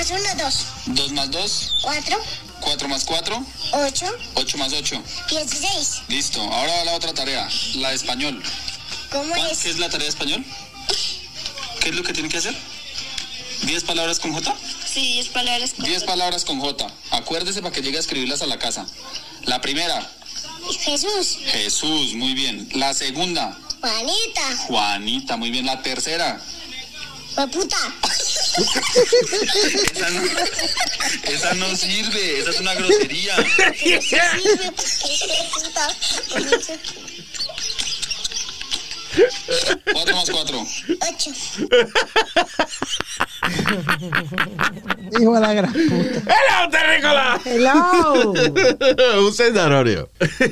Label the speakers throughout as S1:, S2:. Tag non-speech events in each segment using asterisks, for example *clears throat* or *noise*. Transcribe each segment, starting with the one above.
S1: Más uno,
S2: dos.
S1: Dos más dos.
S2: Cuatro,
S1: Cuatro más cuatro.
S2: ocho,
S1: Ocho más ocho.
S2: dieciséis.
S1: Listo. Ahora va la otra tarea. La de español.
S2: ¿Cómo
S1: ¿Cuál-
S2: es?
S1: ¿Qué es la tarea de español? ¿Qué es lo que tiene que hacer? ¿Diez palabras con J?
S2: Sí, diez palabras. con-
S1: Diez palabras con J. Acuérdese para que llegue a escribirlas a la casa. La primera,
S2: Jesús,
S1: Jesús, muy bien. La segunda,
S2: Juanita,
S1: Juanita, muy bien. La tercera,
S2: puta.
S1: esa no, esa no sirve, esa es una grosería.
S2: puta.
S1: Cuatro más cuatro.
S2: Ocho. *laughs*
S3: Hijo de la gran puta.
S4: Hello, Terrícola.
S5: Hello,
S4: Who said that audio?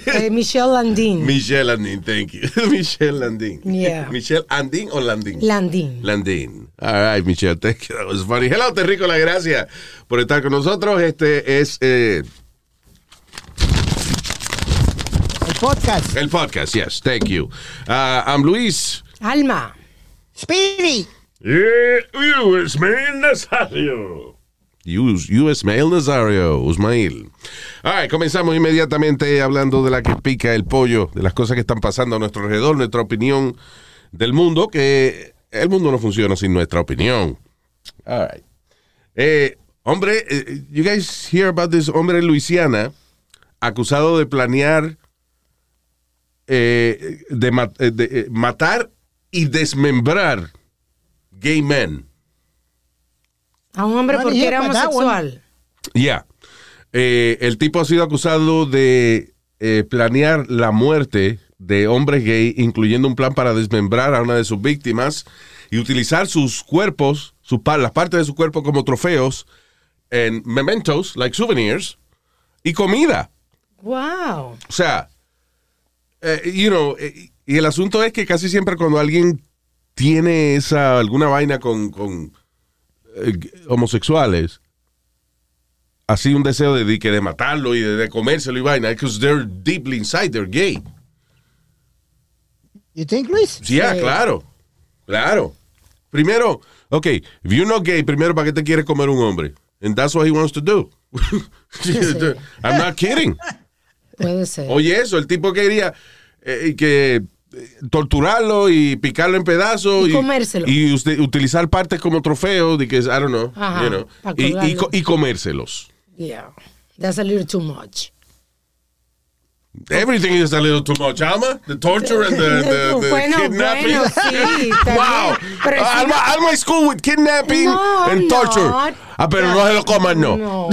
S5: Eh, Michelle Landin.
S4: Michelle Landin, thank you. *laughs* Michelle Landin.
S5: Yeah.
S4: Michelle Andin o Landin?
S5: Landin.
S4: Landin. All right, Michelle, thank you. That was funny. Hello, Terrícola, gracias por estar con nosotros. Este es eh,
S3: El podcast.
S4: el podcast, yes, thank you. Uh, I'm Luis.
S5: Alma.
S3: Speedy.
S4: US Mail Nazario. US, US Mail Nazario, Usmail. All right, comenzamos inmediatamente hablando de la que pica el pollo, de las cosas que están pasando a nuestro alrededor, nuestra opinión del mundo, que el mundo no funciona sin nuestra opinión. All right. Eh, hombre, eh, you guys hear about this hombre en Luisiana acusado de planear eh, de, eh, de, eh, matar y desmembrar gay men.
S5: A un hombre porque era homosexual.
S4: Ya. Eh, el tipo ha sido acusado de eh, planear la muerte de hombres gay, incluyendo un plan para desmembrar a una de sus víctimas y utilizar sus cuerpos, sus las partes de su cuerpo como trofeos en mementos, like souvenirs, y comida.
S5: Wow.
S4: O sea, eh, you know, eh, y el asunto es que casi siempre cuando alguien tiene esa alguna vaina con, con eh, homosexuales, así un deseo de, de de matarlo y de, de comérselo y vaina, because they're deeply inside, they're gay.
S3: You think, Luis?
S4: Sí, ah, claro, claro. Primero, ok, if you're not gay, primero, ¿para qué te quiere comer un hombre? And that's what he wants to do. *laughs* I'm not kidding. *laughs*
S5: Puede ser.
S4: Oye, eso, el tipo quería eh, que eh, torturarlo y picarlo en pedazos
S5: Y comérselo.
S4: y usted, utilizar partes como trofeo de que I don't know,
S5: Ajá,
S4: you know, y, y, y comérselos.
S5: Yeah. That's a little too much.
S4: Everything is a little too much, Alma. The torture and the, *laughs* the, the
S5: Bueno,
S4: kidnapping.
S5: bueno, sí, *laughs*
S4: wow.
S5: Pero
S4: Ah,
S5: encima-
S4: Alma, Alma is cool with kidnapping
S5: No,
S4: and torture.
S5: not.
S4: Ah, pero no se lo coman, no.
S5: No.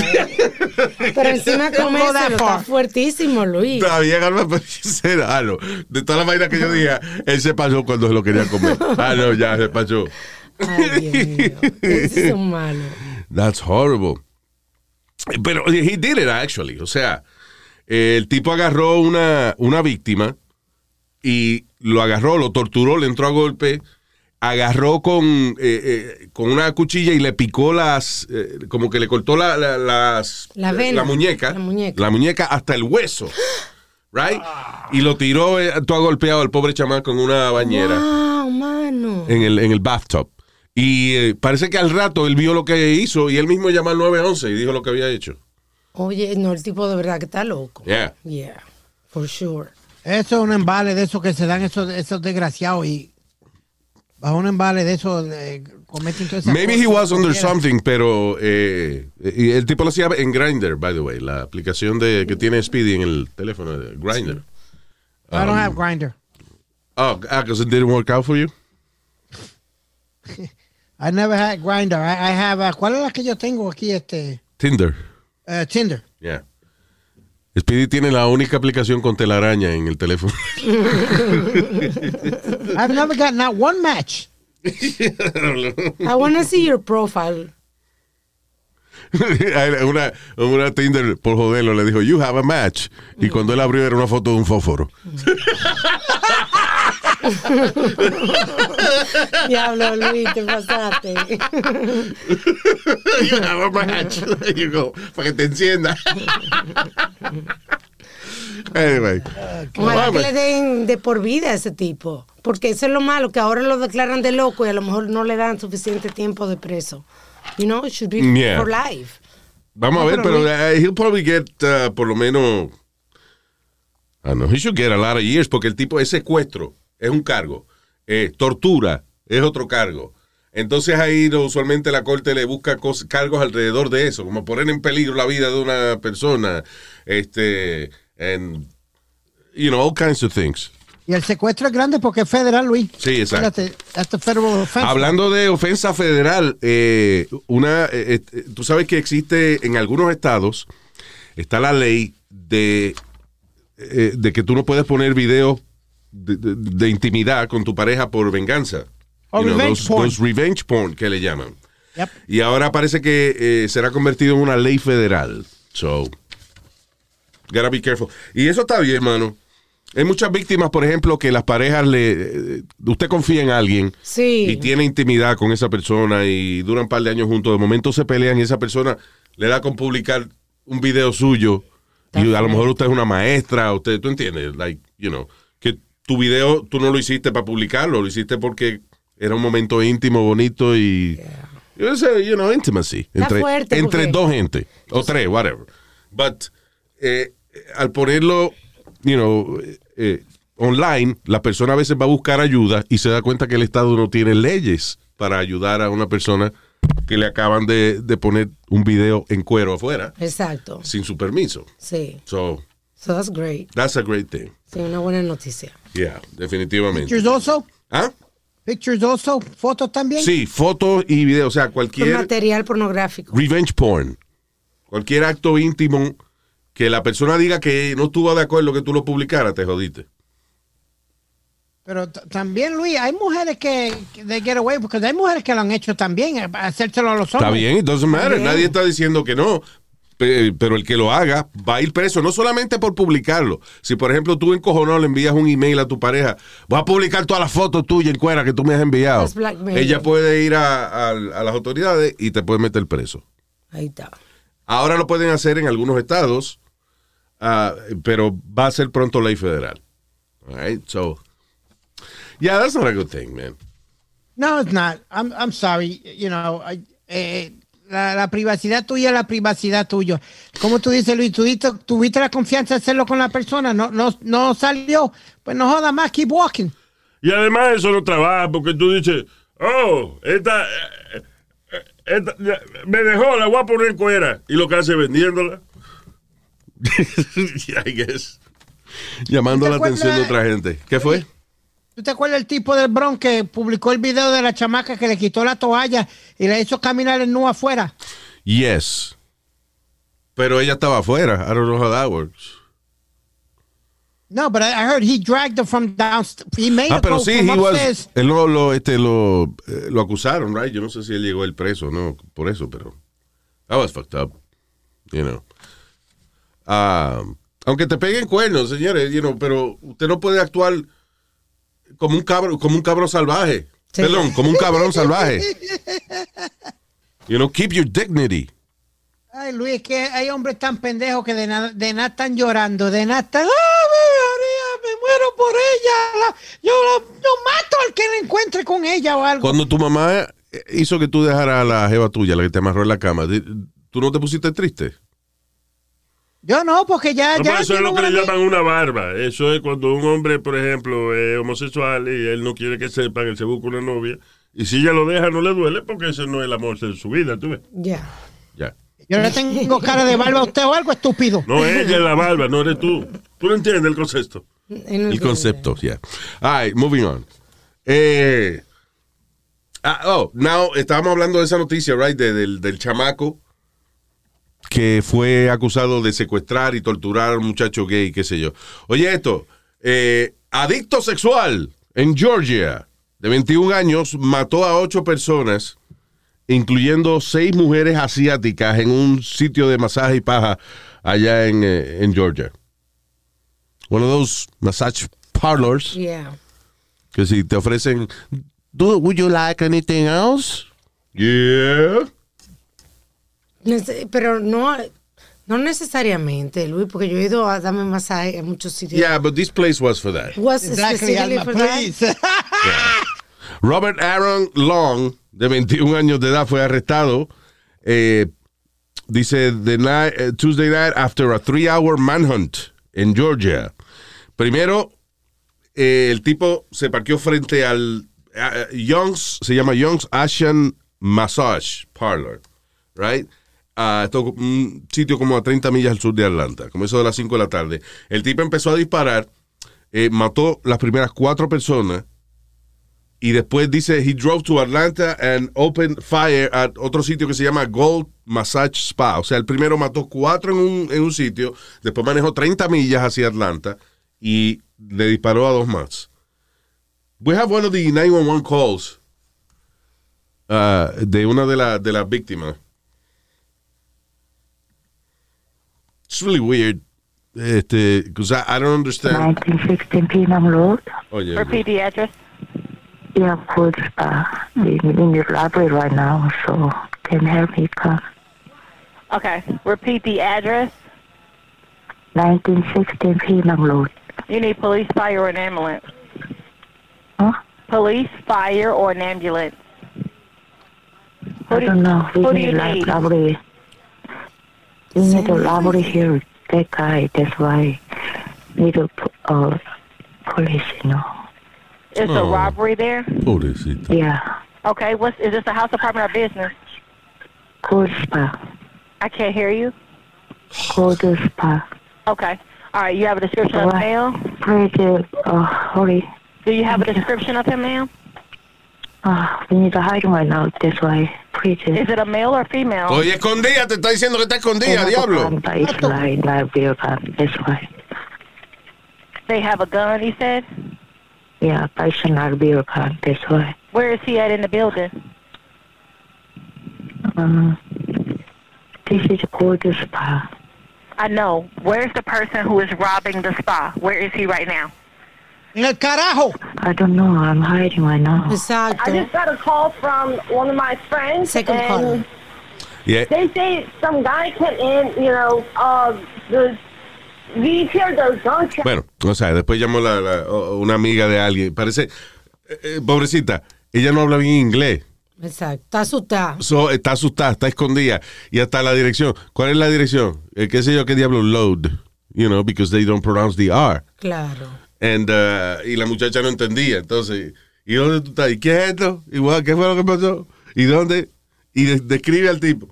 S5: Pero encima comérselo está fuertísimo, Luis.
S4: Está bien, Alma, pero será, ah, no. De todas las vainas que yo dije, él se pasó cuando se lo quería comer. Ah, no, ya se pasó.
S5: Ay, Dios mío. Esos son malos.
S4: That's horrible. Pero he did it actually. O sea, el tipo agarró una, una víctima y lo agarró, lo torturó, le entró a golpe, agarró con, eh, eh, con una cuchilla y le picó las, eh, como que le cortó la, la- las,
S5: La vena,
S4: muñeca,
S5: la muñeca.
S4: la muñeca hasta el hueso. Right? Y lo tiró todo golpeado al pobre chamán con una bañera
S5: Wow, mano.
S4: en el, en el bathtub. Y parece que al rato él vio lo que hizo y él mismo llamó al 911 y dijo lo que había hecho.
S5: Oye, no, el tipo de verdad que está loco.
S4: Yeah.
S5: Yeah, for sure.
S3: Eso es un embale de esos que se dan esos, esos desgraciados y bajo un embale de esos eh, cometen todas esas
S4: Maybe he was under something, pero eh, y el tipo lo hacía en Grindr, by the way, la aplicación de que tiene Speedy en el teléfono de Grindr.
S3: I don't have grinder.
S4: Oh, because it didn't work out for you. *laughs*
S3: I never had grinder. I, I have, uh, ¿cuál es la que yo tengo aquí? Este,
S4: Tinder.
S3: Uh, Tinder.
S4: Yeah. Speedy tiene la única aplicación con telaraña en el teléfono. *laughs*
S3: I've never got not one match. *laughs*
S5: I want to see your profile. *laughs*
S4: una, una Tinder por joderlo le dijo, you have a match. Y cuando él abrió era una foto de un fósforo. *laughs*
S5: Diablo, Luis, te pasaste. *laughs*
S4: you have a match. There you go. Para que te encienda. anyway.
S5: Ojalá que
S4: Vamos.
S5: le den de por vida a ese tipo. Porque eso es lo malo, que ahora lo declaran de loco y a lo mejor no le dan suficiente tiempo de preso. You know, it should be
S4: Yeah.
S5: for life.
S4: Vamos a ver, pero uh, he'll probably get uh, por lo menos. I don't know, he should get a lot of years porque el tipo es secuestro, es un cargo. Eh, tortura es otro cargo. Entonces ahí usualmente la corte le busca cargos alrededor de eso, como poner en peligro la vida de una persona, este, and, you know, all kinds of things.
S3: Y el secuestro es grande porque es federal, Luis.
S4: Sí, exacto.
S3: Fíjate, federal offense.
S4: Hablando de ofensa federal, eh, una, eh, eh, tú sabes que existe en algunos estados, está la ley de, eh, de que tú no puedes poner videos de, de- de intimidad con tu pareja por venganza.
S3: O
S4: You know,
S3: revenge
S4: those-
S3: porn.
S4: those revenge porn que le llaman.
S3: Yep.
S4: Y ahora parece que eh, será convertido en una ley federal. So, gotta be careful. Y eso está bien, mano. Hay muchas víctimas, por ejemplo, que las parejas le. eh, Usted confía en alguien
S5: Sí.
S4: y tiene intimidad con esa persona y duran un par de años juntos. De momento se pelean y esa persona le da con publicar un video suyo. Y a lo mejor usted es una maestra, usted, tú entiendes, like, you know, tu video tú no lo hiciste para publicarlo, lo hiciste porque era un momento íntimo, bonito y. Sé, you know, intimacy.
S5: Está
S4: Entre,
S5: fuerte
S4: entre
S5: porque-
S4: dos gente. O tres, whatever. But eh, al ponerlo, you know, eh, online, la persona a veces va a buscar ayuda y se da cuenta que el Estado no tiene leyes para ayudar a una persona que le acaban de, de poner un video en cuero afuera
S5: Exacto.
S4: sin su permiso.
S5: Sí.
S4: So,
S5: So that's great.
S4: that's a great thing.
S5: Sí, una buena noticia.
S4: Yeah, definitivamente.
S3: Pictures also.
S4: ¿Ah?
S3: Pictures also. Fotos también.
S4: Sí, fotos y videos, o sea,
S5: Con
S4: cualquier
S5: material pornográfico.
S4: revenge porn, cualquier acto íntimo que la persona diga que no estuvo de acuerdo que tú lo publicaras, te jodiste.
S3: Pero también, Luis, hay mujeres que, que they get away, porque hay mujeres que lo han hecho también, hacérselo a los hombres.
S4: Está bien, it doesn't matter.
S5: Bien.
S4: Nadie está diciendo que no. Pe- Pero el que lo haga va a ir preso, no solamente por publicarlo. Si, por ejemplo, tú encojonado le envías un email a tu pareja, voy a publicar todas las fotos tuyas en cuera que tú me has enviado. Ella puede ir a, a- a las autoridades y te puede meter preso.
S5: Ahí está.
S4: Ahora lo pueden hacer en algunos estados, ah, pero va a ser pronto ley federal. All right, so. Yeah, that's not a good thing, man.
S3: No, it's not. I'm, I'm sorry. You know, I- eh, la, la privacidad tuya es la privacidad tuya. Como tú dices, Luis, ¿tuviste, tuviste la confianza de hacerlo con la persona, no, no, no salió. Pues no joda más, keep walking.
S6: Y además eso no trabaja porque tú dices, oh, esta, eh, eh, esta ya, me dejó, la voy a poner en cuera. Y lo que hace es vendiéndola. *laughs*
S4: I guess. Llamando
S3: ¿Te
S4: la atención de otra gente. ¿Qué fue?
S3: ¿Tú te acuerdas del tipo del Bronx que publicó el video de la chamaca que le quitó la toalla y le hizo caminar en nu afuera?
S4: Yes. Pero ella estaba afuera. I don't know how that works.
S3: No, but I I heard he dragged her from downstairs. He made
S4: Ah, pero
S3: go
S4: sí, he was, él lo, lo, este, lo, eh, lo acusaron, right? Yo no sé si él llegó el preso, no, por eso, pero that was fucked up, you know. Ah, aunque te peguen cuernos, señores, you know, pero usted no puede actuar como un cabrón, como un cabrón salvaje.
S5: Sí.
S4: Perdón, como un cabrón salvaje. *laughs* You know, keep your dignity.
S3: Ay, Luis, que hay hombres tan pendejos que de nada, de nada están llorando, de nada están, ¡ah, María, me muero por ella! la- yo la- yo mato al que la encuentre con ella o algo.
S4: Cuando tu mamá hizo que tú dejaras a la jeva tuya, la que te amarró en la cama, ¿tú no te pusiste triste?
S3: Yo no, porque ya,
S6: No,
S3: ya
S6: eso es lo que le llaman una barba. Eso es cuando un hombre, por ejemplo, es homosexual y él no quiere que sepan, él se busca una novia. Y si ella lo deja, no le duele porque ese no es el amor de su vida, ¿tú ves?
S5: Ya.
S4: Ya.
S3: Yo le tengo cara de barba a usted o algo estúpido.
S6: No ella es la barba, no eres tú. ¿Tú no entiendes el concepto?
S5: No
S4: El concepto, yeah. All right, moving on. Eh, ah, oh, now, estábamos hablando de esa noticia, right, de- del, del chamaco que fue acusado de secuestrar y torturar a un muchacho gay, qué sé yo. Oye esto, eh, adicto sexual en Georgia, de 21 años, mató a ocho personas, incluyendo seis mujeres asiáticas en un sitio de masaje y paja allá en, eh, en Georgia. One of those massage parlors
S5: Yeah.
S4: que si te ofrecen, "Do- would you like anything else? Yeah.
S5: Pero no, no necesariamente, Luis, porque yo he ido a darme masaje en muchos sitios.
S4: Yeah, but this place was for that.
S5: Was
S3: Exactly,
S5: specifically for that? *laughs*
S4: Robert Aaron Long, de 21 años de edad, fue arrestado. eh, dice, the night, eh, Tuesday night after a three-hour manhunt en Georgia. Primero, eh, el tipo se parqueó frente al Young's, se llama Young's Asian Massage Parlor, right? Ah, esto es un sitio como a 30 millas al sur de Atlanta, como eso de las 5 de la tarde. El tipo empezó a disparar, eh, mató las primeras cuatro personas y después dice he drove to Atlanta and opened fire at otro sitio que se llama Gold Massage Spa. O sea, el primero mató cuatro en un, en un sitio, después manejó 30 millas hacia Atlanta y le disparó a dos más. We have one of the 911 calls uh, de una de, la- de las víctimas. It's really weird. Este, because I, I don't understand.
S7: 1916 Penang Road.
S4: Oye,
S8: Repeat the address.
S7: Yeah, good. Uh, in, in the library right now, so can help me come?
S8: Okay. Repeat the address.
S7: 1916 Penang Road.
S8: You need police, fire, or an ambulance.
S7: Huh?
S8: Police, fire, or an ambulance.
S7: I don't know. We
S8: who do you need?
S7: library. We need a library here. That guy. That's why need a p- uh, police. You know.
S8: Is
S4: Oh.
S8: a robbery there?
S4: pobrecita.
S7: Yeah.
S8: Okay. What's is this a house apartment or business?
S7: Cold spa.
S8: I can't hear you.
S7: Cold spa.
S8: Okay. All right. You have a description of the
S7: What?
S8: male.
S7: Pretty. Uh, hurry.
S8: Do you have a description of him, ma'am?
S7: Uh, we need to hide him right now. That's why. Pretty.
S8: Is it a male or female?
S4: Oye, escondida, te está diciendo que está escondida, diablo.
S7: But it's like not real gun. That's why.
S8: They have a gun. He said.
S7: Yeah, but it's not real gun. That's why.
S8: Where is he at in the building?
S7: Um, this is a gorgeous spa.
S8: I know. Where's the person who is robbing the spa? Where is he right now?
S3: En el carajo.
S7: I don't know. I'm hiding right now.
S5: Exacto.
S9: I just got a call from one of my friends,
S5: Second
S9: and
S5: caller.
S4: Yeah.
S9: they say some guy came in. You know, uh, the
S4: Bueno, o sea, después llamó la, la- una amiga de alguien. Parece, eh, eh, pobrecita, ella no habla bien inglés.
S5: Exacto. Está asustada.
S4: So, está asustada, está escondida. Y hasta la dirección. ¿Cuál es la dirección? Eh, ¿Qué sé yo qué diablo? Load. You know, because they don't pronounce the R.
S5: Claro.
S4: And, uh, y la muchacha no entendía. Entonces, ¿y dónde tú estás? ¿Y qué es esto? Igual, ¿qué fue lo que pasó? ¿Y dónde? Y de- describe al tipo.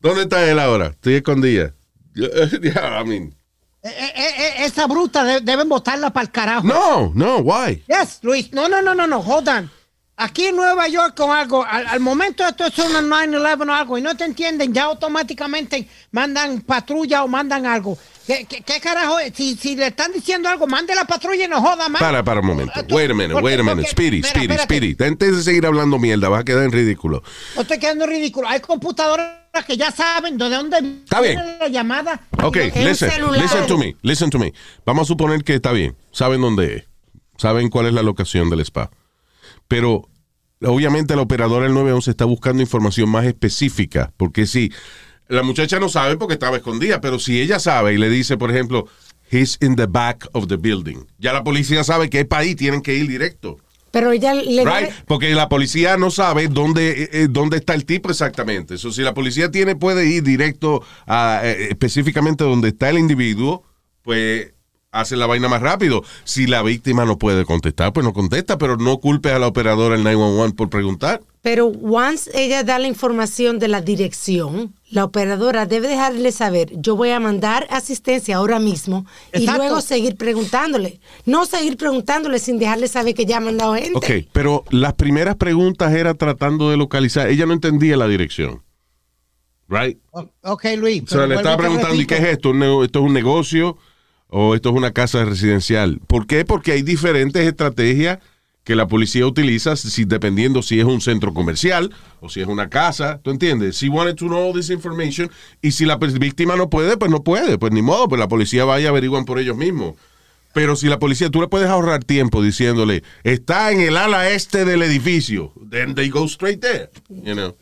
S4: ¿Dónde está él ahora? Estoy escondida. *laughs* I mean,
S3: Eh, eh, eh, esa bruta de- deben botarla para el carajo.
S4: no, no, why?
S3: Yes, Luis. No, no, no, no, no. Hold on. Aquí en Nueva York con algo, al, al momento esto es una 9-11 o algo y no te entienden, ya automáticamente mandan patrulla o mandan algo. ¿Qué, qué, qué carajo? Si, si le están diciendo algo, mande la patrulla y no joda más.
S4: Para, para un momento.
S3: Tú-
S4: Wait a minute,
S3: porque-
S4: wait a minute. Speedy, Speedy. Speedy. Antes de seguir hablando mierda, vas a quedar en ridículo.
S3: No estoy quedando ridículo. Hay computadoras que ya saben de dónde
S4: Está bien.
S3: viene la llamada.
S4: Ok,
S5: En un
S4: listen, listen to me, listen to me. Vamos a suponer que está bien. Saben dónde es. Saben cuál es la locación del spa. Pero obviamente la operadora del 911 está buscando información más específica. Porque si la muchacha no sabe porque estaba escondida, pero si ella sabe y le dice, por ejemplo, he's in the back of the building, ya la policía sabe que es para ahí, tienen que ir directo.
S5: Pero ella le
S4: Right? Porque la policía no sabe dónde, eh, eh, dónde está el tipo exactamente. Eso si la policía tiene, puede ir directo a eh, específicamente donde está el individuo, pues hace la vaina más rápido. Si la víctima no puede contestar, pues no contesta, pero no culpes a la operadora del 911 por preguntar.
S5: Pero once ella da la información de la dirección, la operadora debe dejarle saber, yo voy a mandar asistencia ahora mismo y luego seguir preguntándole. No seguir preguntándole sin dejarle saber que ya ha mandado gente.
S4: Ok, pero las primeras preguntas era tratando de localizar. Ella no entendía la dirección. Right?
S3: O- Ok, Luis.
S4: O sea, le estaba preguntando, ¿y qué es esto? ¿Un nego- ¿Esto es un negocio o esto es una casa residencial? ¿Por qué? Porque hay diferentes estrategias que la policía utiliza si, dependiendo si es un centro comercial o si es una casa, ¿tú entiendes? Si wanted to know all this information y si la víctima no puede, pues no puede, pues ni modo, pues la policía vaya y averiguan por ellos mismos. Pero si la policía, tú le puedes ahorrar tiempo diciéndole, está en el ala este del edificio, then they go straight there, you know.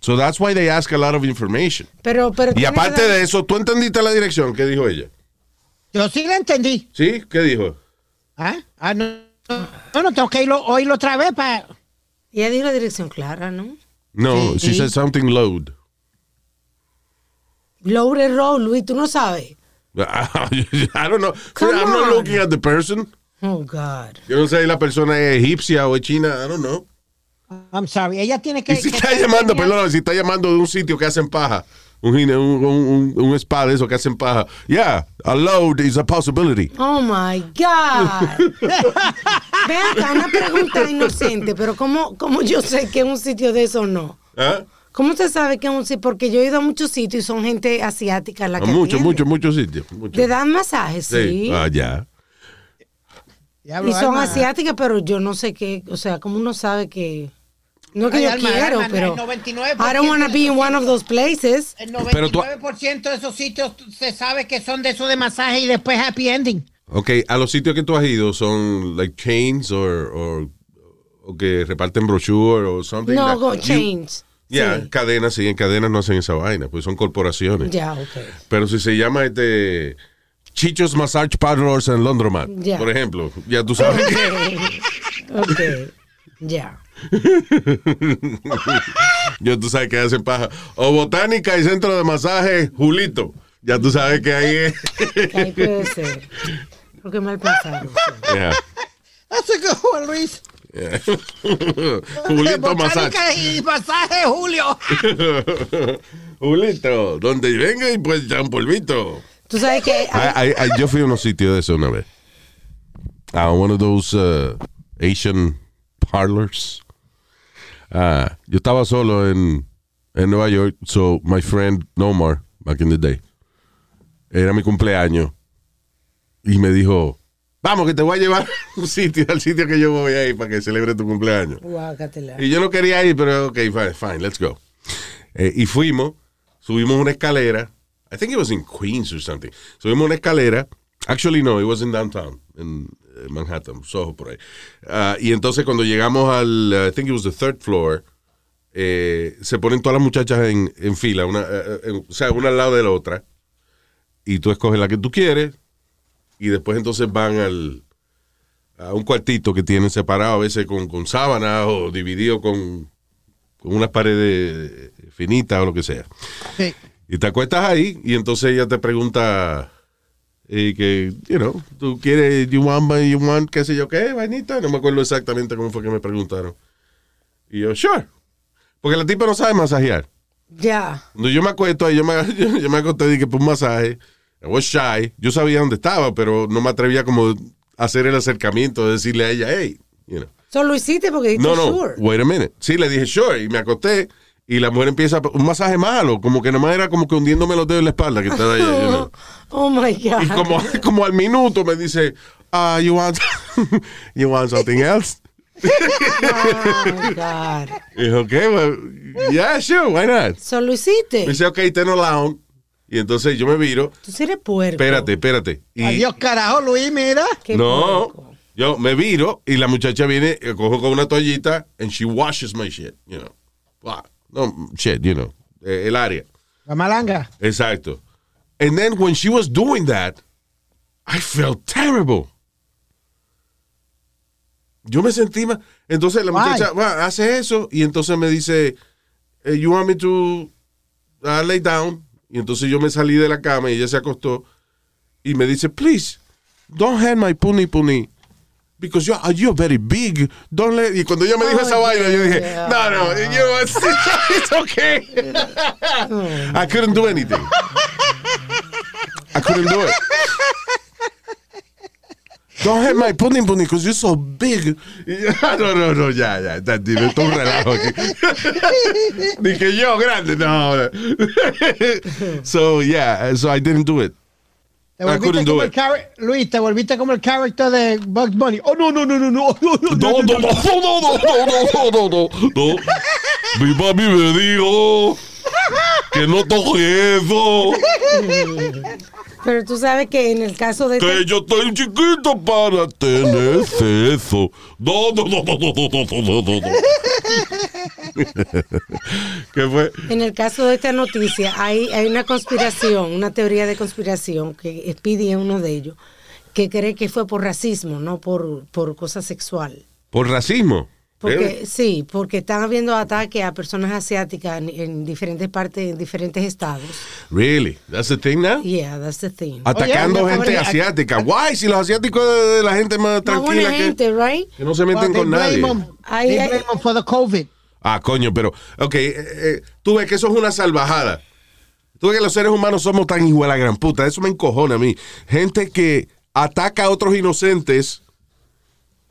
S4: So that's why they ask a lot of information.
S5: Pero, pero
S4: Y aparte
S5: que dar-
S4: de eso, ¿tú entendiste la dirección? ¿Qué dijo ella?
S3: Yo sí la entendí.
S4: ¿Sí? ¿Qué dijo?
S3: ¿Ah? Ah, no, no, no, tengo que irlo, oírlo otra vez para...
S5: Ella dijo la dirección clara, ¿no?
S4: No, she said something loud.
S5: Loure Road, Luis, tú no sabes. *laughs*
S4: I don't know.
S5: Come
S4: I'm not
S5: on.
S4: looking at the person.
S5: Oh, God.
S4: Yo no sé si la persona es egipcia o es china. I don't know.
S3: I'm sorry. Ella tiene que...
S4: Y si
S3: que-
S4: está llamando, perdón, si está llamando de un sitio que hacen paja, un, gine- un, un, un, spa de eso que hacen paja. Yeah, a load is a possibility.
S5: Oh, my God. *laughs* Vean acá, una pregunta inocente, pero ¿cómo, ¿cómo yo sé que es un sitio de eso o no?
S4: ¿Ah?
S5: ¿Cómo usted sabe que es un sitio? Porque yo he ido a muchos sitios y son gente asiática la
S4: A
S5: que
S4: muchos, muchos, muchos sitios. muchos.
S5: Te dan masajes, sí.
S4: Ah, ya.
S5: Y son asiáticas, pero yo no sé qué, o sea, ¿cómo uno sabe que... No que
S3: Ay,
S5: yo
S3: Alma,
S5: quiero,
S3: Alma,
S5: pero...
S3: el 99%
S5: I don't want to be in one of those places.
S3: El
S4: Pero tú-
S3: 99% de esos sitios se sabe que son de esos de masaje y después happy ending.
S4: Ok, a los sitios que tú has ido son like chains or, or- o que reparten brochure o something.
S5: No,
S4: like-
S5: go chains.
S4: Yeah,
S5: Sí.
S4: cadenas, sí, en cadenas no hacen esa vaina, pues son corporaciones.
S5: Ya, ok.
S4: Pero si se llama este Chichos Massage Parlors en Londromat,
S5: Ya.
S4: por ejemplo, ya tú sabes *laughs* que
S5: Ok, ya. *laughs*
S4: ya tú sabes que hacen paja. O Botánica y Centro de Masaje Julito, ya tú sabes que ahí es.
S5: Que ahí puede ser. Porque mal pensado.
S4: Yeah,
S3: a good one, Luis.
S4: yeah. *laughs* Julito.
S3: Botánica y masaje, Julio. *laughs*
S4: Julito, donde venga y pues ya un polvito.
S5: Tú sabes que...
S4: I- I- I- yo fui a unos sitios de eso una vez. A one of those uh, Asian parlors. Ah, yo estaba solo en, en Nueva York, so my friend Nomar, back in the day, era mi cumpleaños y me dijo, vamos que te voy a llevar a *laughs* un sitio, al sitio que yo voy a ir para que celebre tu cumpleaños.
S5: Guácatela.
S4: Y yo no quería ir, pero ok, fine, fine let's go. Eh, y fuimos, subimos una escalera. I think it was in Queens or something. Subimos una escalera. Actually, no, it was in downtown, en eh, Manhattan, Soho, por ahí. Ah, y entonces cuando llegamos al, uh, I think it was the third floor, eh, se ponen todas las muchachas en, en fila, una, eh, en- o sea, una al lado de la otra. Y tú escoges la que tú quieres. Y después entonces van al, a un cuartito que tienen separado a veces con, con sábanas o dividido con, con unas paredes finitas o lo que sea.
S3: Sí.
S4: Y te acuestas ahí y entonces ella te pregunta eh, que, you know, tú quieres, you want, you want, qué sé yo qué, vainita. No me acuerdo exactamente cómo fue que me preguntaron. Y yo, sure. Porque la tipa no sabe masajear.
S5: Ya.
S4: Cuando yo me acuesto ahí, yo me, *laughs* yo, yo me acosté y dije, por un masaje. I was shy. Yo sabía dónde estaba, pero no me atrevía como a hacer el acercamiento, de decirle a ella, hey, you know.
S5: Solo hiciste porque dijiste
S4: No, no,
S5: sure.
S4: wait a minute. Sí, le dije sure y me acosté y la mujer empieza un masaje malo, como que nomás era como que hundiéndome los dedos en la espalda que estaba ahí. you know. *laughs*
S5: Oh my God.
S4: Y como, *laughs* como al minuto me dice, ah, you want, *laughs* you want something else?
S5: Oh my God.
S4: Y dije, okay, well, yeah, sure, why not?
S5: Solo hiciste.
S4: Me dice, okay, ten alone. Y entonces yo me viro,
S5: Tú eres puerco.
S4: espérate, espérate. Y,
S3: Adiós, carajo, Luis, mira.
S5: Qué
S4: no,
S5: puerco.
S4: yo me viro y la muchacha viene, eh, cojo con una toallita and she washes my shit, you know. Wow. No, shit, you know, eh, el área.
S3: La malanga.
S4: Exacto. And then when she was doing that, I felt terrible. Yo me sentí mal. Entonces la
S3: Why?
S4: muchacha va, hace eso y entonces me dice, eh, you want me to uh, lay down? Y entonces yo me salí de la cama y ella se acostó y me dice, please, don't hand my puni puni. Because you're, uh, you're very big. Don't let... Y cuando ella me dijo
S5: Oh,
S4: esa vaina, yo dije,
S5: yeah.
S4: no, no, you know, it's, it's okay. Mm. I couldn't do anything. I couldn't do it. Don't have my pudding pudding because you're so big. *laughs* No, no, no, ya, ya. Está, esto es un relajo aquí. *laughs* Que yo, grande, no. *laughs* so, yeah, so I didn't do it.
S3: Te volviste como el Luis, te volviste como el character de Bugs Bunny. Oh, no, no, no, no, no. No, no,
S4: No, no, no, no, no, no, no, no, no, no. Mi papi me dijo que no toque eso.
S5: Pero tú sabes que en el caso de...
S4: Que este... yo estoy chiquito para tener sexo. No, no, no, no, no, no, no, no, *laughs* ¿Qué fue?
S5: En el caso de esta noticia hay, hay una conspiración, una teoría de conspiración que expide uno de ellos, que cree que fue por racismo, no por, por cosa sexual.
S4: ¿Por racismo?
S5: Porque sí, porque están habiendo ataques a personas asiáticas en, en diferentes partes, en diferentes estados.
S4: Really? That's the thing now?
S5: Yeah, that's the thing.
S4: Atacando
S3: Oh, yeah,
S4: gente asiática. Why? Si los asiáticos es la gente más tranquila
S5: buena
S4: que,
S5: gente, right?
S4: que no se meten
S3: Well,
S4: con nadie.
S3: 'em-
S5: Ay,
S3: they
S5: ay.
S3: blame for the COVID.
S4: Ah, coño, pero, ok, eh, eh, tú ves que eso es una salvajada. Tú ves que los seres humanos somos tan igual a la gran puta. Eso me encojona a mí. Gente que ataca a otros inocentes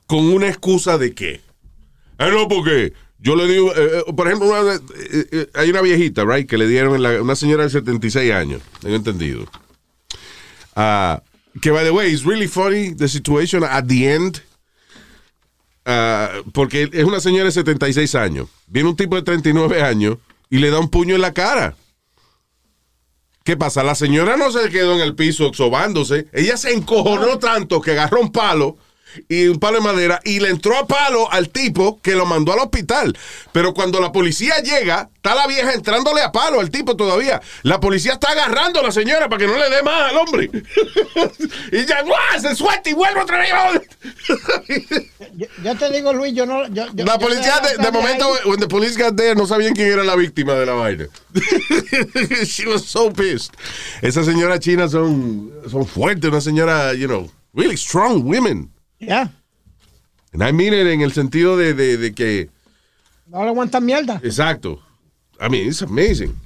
S4: con una excusa de qué. Ah, no, porque yo le digo, eh, eh, por ejemplo, una- eh, hay una viejita, right, que le dieron, en la- una señora de 76 años, tengo entendido. Ah, que, by the way, it's really funny the situation at the end. Ah, porque es una señora de 76 años. Viene un tipo de 39 años y le da un puño en la cara. ¿Qué pasa? La señora no se quedó en el piso sobándose. Ella se encojonó tanto que agarró un palo y un palo de madera y le entró a palo al tipo que lo mandó al hospital. Pero cuando la policía llega, está la vieja entrándole a palo al tipo todavía. La policía está agarrando a la señora para que no le dé más al hombre. *laughs* y ya ¡guau! se suelta y vuelve otra vez.
S3: Yo, yo te digo, Luis, yo no. Yo, yo-
S4: La policía, de, de momento, when the police got there, no sabían quién era la víctima de la vaina. *laughs* She was so pissed. Esas señoras chinas son, son fuertes, una señora, you know, really strong women.
S3: Ya,
S4: And I mean it en el sentido de, de, de que,
S3: no le aguantan mierda.
S4: exacto. I mean, it's amazing.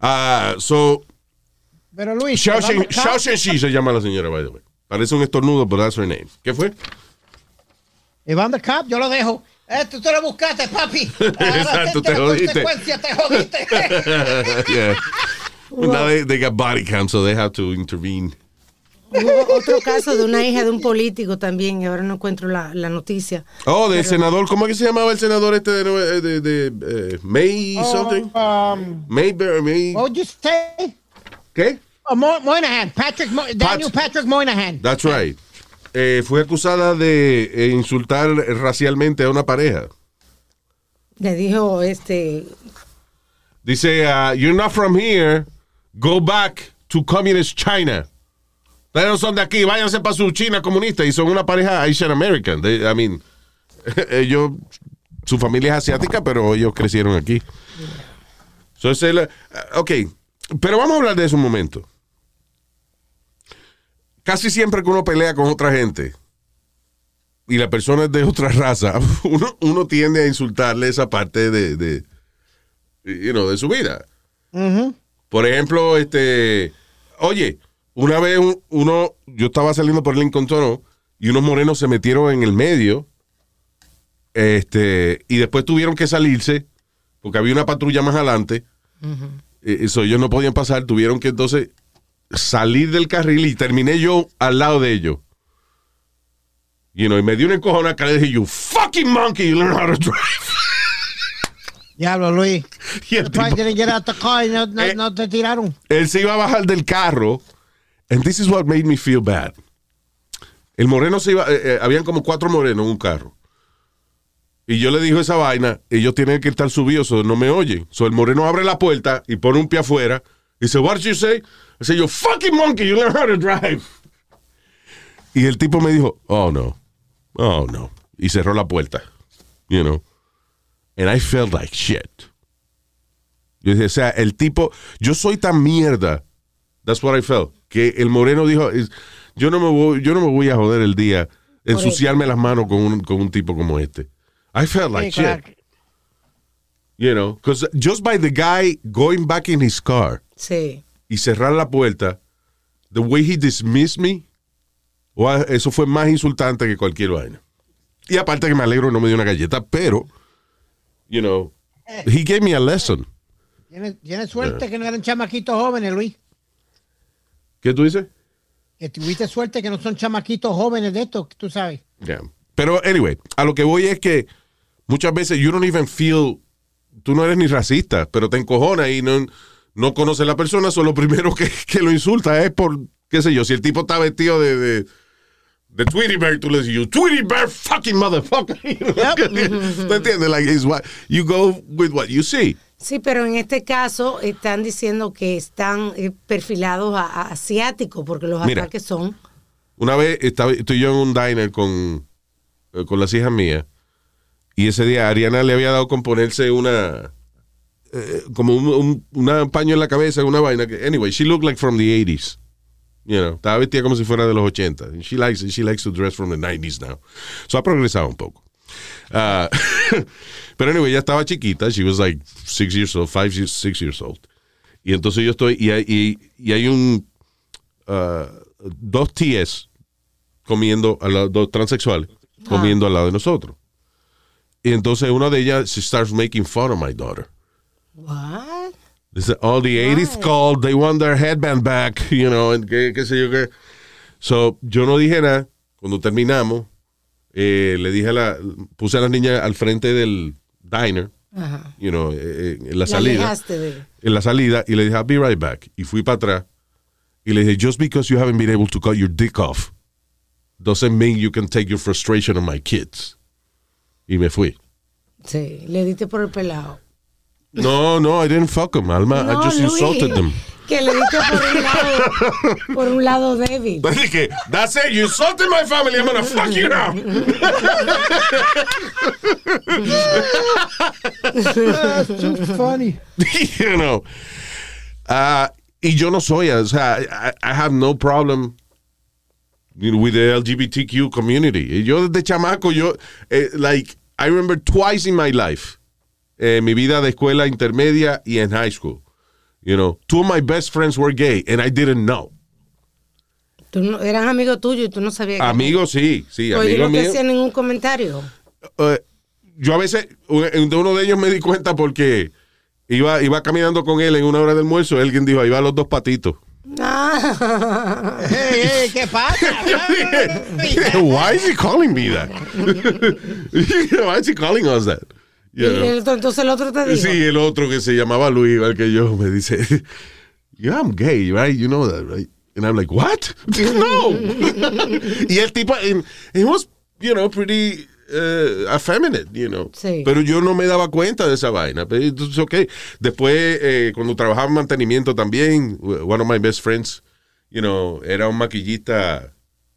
S4: Ah, so,
S3: Pero Luis,
S4: Xiao
S3: te
S4: Shen-
S3: vamos-
S4: Xiao Shenxi se llama la señora, by the way. Parece un estornudo, but that's her name. ¿Qué fue?
S3: Iván the Cop, yo lo dejo. Eh, tú te lo buscaste, papi. *laughs*
S4: Exacto, te jodiste.
S3: te jodiste. *laughs*
S4: yeah. Now they, they got body cam, so they have to intervene.
S5: Hubo otro caso de una hija de un político también, y ahora no encuentro la, la noticia.
S4: Oh, del senador, ¿cómo es que se llamaba el senador este de, de, eh, May something?
S3: Um,
S4: May, Bear- May,
S3: what would you say?
S4: ¿qué?
S3: Oh, Mo- Moynihan, Patrick, Mo- Daniel Patrick Moynihan.
S4: That's right. Eh, fue acusada de eh, insultar racialmente a una pareja.
S5: Le dijo, este,
S4: Dice, uh, you're not from here, go back to communist China. Ustedes no son de aquí, váyanse para su China comunista y son una pareja Asian American. They- I mean, *laughs* ellos, su familia es asiática, pero ellos crecieron aquí. So, ese es la- ok, pero vamos a hablar de eso un momento. Casi siempre que uno pelea con otra gente y la persona es de otra raza, *laughs* uno, uno tiende a insultarle esa parte de, de, you know, de su vida. Por ejemplo, este, oye, una vez un- uno, yo estaba saliendo por Lincoln Tunnel y unos morenos se metieron en el medio, este, y después tuvieron que salirse porque había una patrulla más adelante. Y- y so, ellos no podían pasar, tuvieron que entonces salir del carril y terminé yo al lado de ellos. You know, y me dio una encojona que le dije, you fucking monkey, you learn how to drive.
S3: Diablo, Luis. *laughs*
S4: Y el tipo-
S3: to get out the car y no, no-
S4: Eh.
S3: no te tiraron.
S4: él se iba a bajar del carro. And this is what made me feel bad. El moreno se iba, eh, eh, habían como cuatro morenos en un carro. Y yo le digo esa vaina, ellos tienen que estar subidos, so no me oyen. So el moreno abre la puerta y pone un pie afuera. Y dice, what did you say? I say, you fucking monkey, you learn how to drive. Y el tipo me dijo, oh no, oh no. Y cerró la puerta. You know. And I felt like shit. Yo dije, o sea, el tipo, yo soy tan mierda. That's what I felt. Que el moreno dijo, yo no me voy, yo no me voy a joder el día, ensuciarme las manos con un, con un tipo como este. I felt like
S3: Sí, claro.
S4: shit. You know, because just by the guy going back in his car
S5: sí.
S4: y cerrar la puerta, the way he dismissed me, eso fue más insultante que cualquier vaina. Y aparte que me alegro no me dio una galleta, pero, you know, he gave me a lesson.
S3: Tienes, tienes suerte que no eran chamaquitos jóvenes, Luis.
S4: ¿Qué tú dices?
S3: Que tuviste suerte que no son chamaquitos jóvenes de estos, tú sabes.
S4: Yeah. Pero, anyway, a lo que voy es que muchas veces you don't even feel, tú no eres ni racista, pero te encojona y no, no conoces a la persona, so lo primero que, que lo insulta es por, qué sé yo, si el tipo está vestido de, de, de Tweety Bear, tú le dices, you Tweety Bear fucking motherfucker. *laughs* ¿Te entiendes? Like, it's what, you go with what you see.
S5: Sí, pero en este caso están diciendo que están eh, perfilados a, a asiáticos porque los
S4: Mira.
S5: ataques son.
S4: Una vez estaba, estoy yo en un diner con, eh, con las hijas mías y ese día Ariana le había dado con ponerse una eh, como un, un- una paño en la cabeza, una vaina que anyway, she looked like from the 80s. You know, estaba vestida como si fuera de los 80. And she likes she likes to dress from the 90s now. So ha progresado un poco. Ah, *laughs* pero anyway, ella estaba chiquita, she was like six years old, five years, six years old. Y entonces yo estoy, y hay, y, y hay un, ah, dos tías comiendo, al lado, dos transexuales, comiendo al lado de nosotros. Y entonces una de ellas, she starts making fun of my daughter.
S5: What?
S4: All the 80s called, they want their headband back, *laughs* you know, and qué, qué sé yo qué. So, yo no dije nada. Cuando terminamos, eh, le dije a la, puse a las niñas al frente del diner,
S5: Ajá.
S4: you know, eh, eh, en la
S5: La
S4: salida.
S5: de-
S4: En la salida, y le dije, I'll be right back. Y fui para atrás. Y le dije, just because you haven't been able to cut your dick off, doesn't mean you can take your frustration on my kids. Y me fui.
S5: Sí, le diste por el pelado.
S4: No, no, I didn't fuck them, Alma. I just
S5: Luis,
S4: insulted them.
S5: Que le diste por un lado, *laughs* por un lado débil.
S4: Dije, that's it, you insulted my family, I'm gonna fuck you now.
S3: That's too funny. *laughs*
S4: you know. Ah, y yo no soy, o sea, I, I have no problem you know, with the LGBTQ community. Y yo desde chamaco, yo, eh, like, I remember twice in my life, eh, mi vida de escuela intermedia y en high school. You know, two of my best friends were gay and I didn't know.
S5: Tú no, eran amigos tuyos y tú no sabías que-
S4: Amigos, sí, sí,
S5: Oye,
S4: amigos
S5: no te
S4: míos.
S5: hacían ningún comentario.
S4: Eh, yo a veces, de uno de ellos me di cuenta porque iba, iba caminando con él en una hora de almuerzo. Alguien dijo, ahí va los dos patitos.
S5: Ah. *laughs*
S3: Hey, hey, ¿Qué pasa? *laughs*
S4: Why is he calling me that? *laughs* Why is he calling us that? You
S5: Y
S4: know?
S5: el- entonces el otro te dijo.
S4: Sí, el otro que se llamaba Luis, igual que yo, *laughs* me dice, yeah, I'm gay, right? You know that, right? And I'm like, what? *laughs* no. *laughs* y el tipo, and he was, you know, pretty uh, effeminate, you know.
S5: Sí.
S4: Pero yo no me daba cuenta de esa vaina. Pero entonces, ok. Después, eh, cuando trabajaba en mantenimiento también, one of my best friends, you know, era un maquillista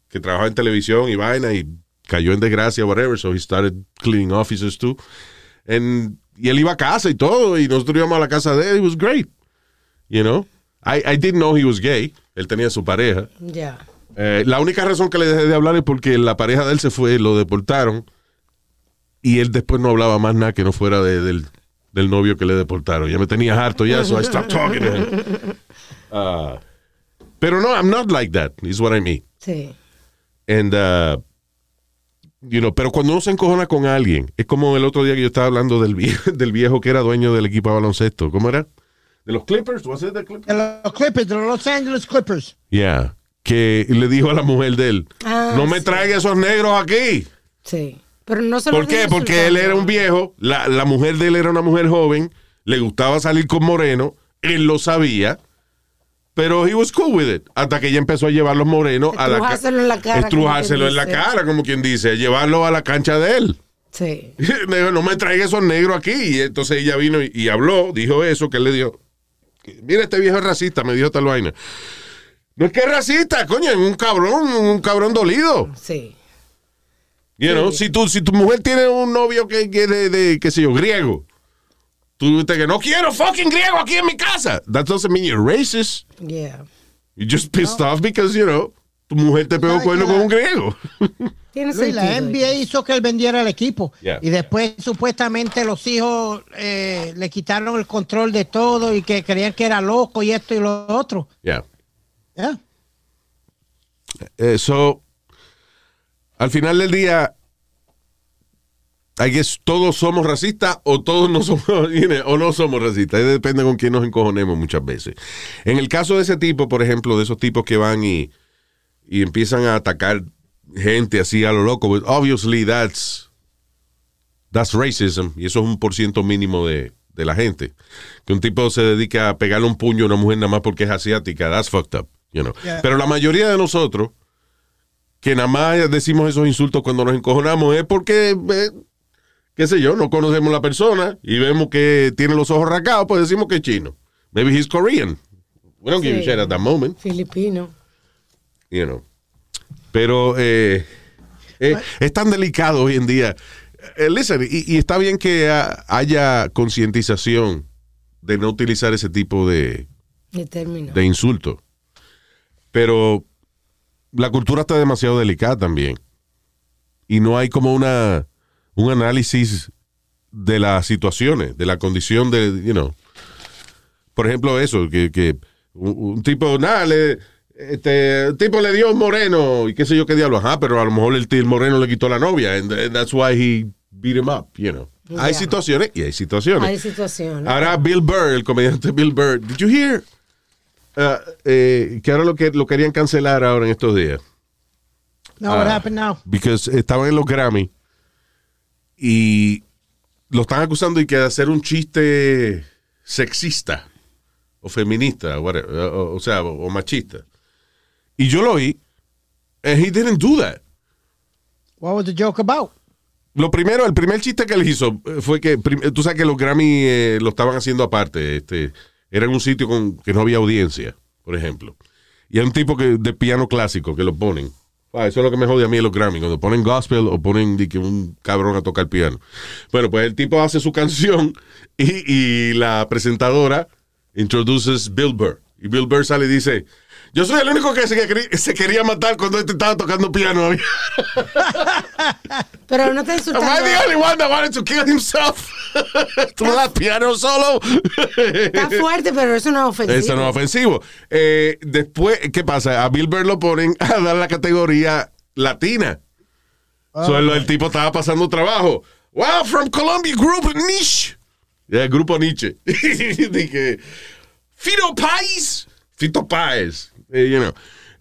S4: que trabajaba en televisión y vaina y cayó en desgracia, whatever, so he started cleaning offices too. And, y él iba a casa y todo, y nosotros íbamos a la casa de él, it was great. You know? I, I didn't know he was gay. Él tenía su pareja.
S5: Ya.
S4: Eh, la única razón que le dejé de hablar es porque la pareja de él se fue, lo deportaron, y él después no hablaba más nada que no fuera de- del, del novio que le deportaron. Ya me tenía harto ya, so I stopped talking to him. *laughs* Ah, pero no, I'm not like that, is what I mean.
S5: Sí.
S4: And, uh, you know, pero cuando uno se encojona con alguien, es como el otro día que yo estaba hablando del viejo, *laughs* del viejo que era dueño del equipo de baloncesto. ¿Cómo era? ¿De los Clippers? ¿Was it the Clippers?
S3: De los Clippers, de los Los Angeles Clippers.
S4: Yeah. Que le dijo a la mujer de él,
S5: Ah,
S4: no me
S5: sí.
S4: traiga esos negros aquí.
S5: Sí. Pero no se
S4: ¿Por qué? Porque él era un viejo, la, la mujer de él era una mujer joven, le gustaba salir con moreno, él lo sabía, pero he was cool with it. Hasta que ella empezó a llevar los morenos a la ca-
S5: Estrujárselo en la cara,
S4: Estrujárselo en la cara, como quien dice, llevarlo a la cancha de él.
S5: Sí. *laughs*
S4: Me dijo, no me traiga esos negros aquí. Y entonces ella vino y, y habló, dijo eso, que él le dio. Mira, este viejo es racista, me dijo tal vaina. No es que es racista, coño, es un cabrón, un cabrón dolido.
S5: Sí.
S4: You know, si, tu, si tu mujer tiene un novio que, que de, de, qué sé yo, griego, tú dices que no quiero fucking griego aquí en mi casa. That doesn't mean you're racist.
S5: Yeah.
S4: You're just pissed off because, you know, tu mujer te pegó
S3: ¿Sabes
S4: cuerno con un griego. *laughs*
S5: Tiene
S3: Luis, la. NBA hizo que él vendiera el equipo.
S4: Yeah.
S3: Y después supuestamente los hijos eh, le quitaron el control de todo y que creían que era loco y esto y lo otro.
S4: Yeah.
S3: Yeah.
S4: Eh, so, al final del día, I guess todos somos racistas o todos no *laughs* somos, o no somos racistas. Depende con quién nos encojonemos muchas veces. En el caso de ese tipo, por ejemplo, de esos tipos que van y, y empiezan a atacar gente así a lo loco, pues, obviously that's, that's racism. Y eso es un por ciento mínimo de, de la gente. Que un tipo se dedica a pegarle un puño a una mujer nada más porque es asiática. That's fucked up. You know.
S3: Yeah.
S4: Pero la mayoría de nosotros, que nada más decimos esos insultos cuando nos encojonamos, es porque, eh, qué sé yo, no conocemos la persona y vemos que tiene los ojos rasgados, pues decimos que es chino. Maybe he's Korean. We don't give a
S5: Sí.
S4: shit at that moment,
S5: Filipino.
S4: you know. Pero eh, eh, es tan delicado hoy en día. Eh, listen, y, y está bien que haya concientización de no utilizar ese tipo de,
S5: De
S4: de insultos. Pero la cultura está demasiado delicada también. Y no hay como una un análisis de las situaciones, de la condición de, you know. Por ejemplo, eso, que, que un, un tipo, nada, le, este, un tipo le dio un moreno y qué sé yo qué diablo, ajá, pero a lo mejor el, el moreno le quitó la novia, and, and that's why he beat him up, you know. Hay
S5: Ya.
S4: situaciones y hay situaciones.
S5: Hay situaciones.
S4: Ahora Bill Burr, el comediante Bill Burr, did you hear uh, eh, que ahora lo que lo querían cancelar ahora en estos días?
S3: No, what
S4: Ah.
S3: happened now?
S4: Because estaban en los Grammy y lo están acusando de que de hacer un chiste sexista o feminista, whatever, o, o sea, o, o machista. Y yo lo oí, and he didn't do that.
S3: What was the joke about?
S4: Lo primero, el primer chiste que él hizo eh, fue que, tú sabes que los Grammy eh, lo estaban haciendo aparte, este, era en un sitio con, que no había audiencia, por ejemplo. Y hay un tipo que, de piano clásico que lo ponen. Ah, eso es lo que me jode a mí en los Grammy, cuando ponen gospel o ponen di que un cabrón a tocar piano. Bueno, pues el tipo hace su canción y, y la presentadora introduces Bill Burr. Y Bill Burr sale y dice, yo soy el único que se, quería- se quería matar cuando este estaba tocando piano.
S5: Pero no te
S4: Am
S5: insultando.
S4: I the only one that wanted to kill himself? *laughs* ¿Tú me das piano solo?
S5: Está fuerte, pero eso no es ofensivo.
S4: Eso no es ofensivo. Eh, después, ¿qué pasa? A Bill Burr lo ponen a dar la categoría latina. So, el, el tipo estaba pasando trabajo. Wow, from Colombia, Group Niche. Ya, el grupo Nietzsche. *laughs* Dije, Fito Páez. Fito Páez. Eh, you know.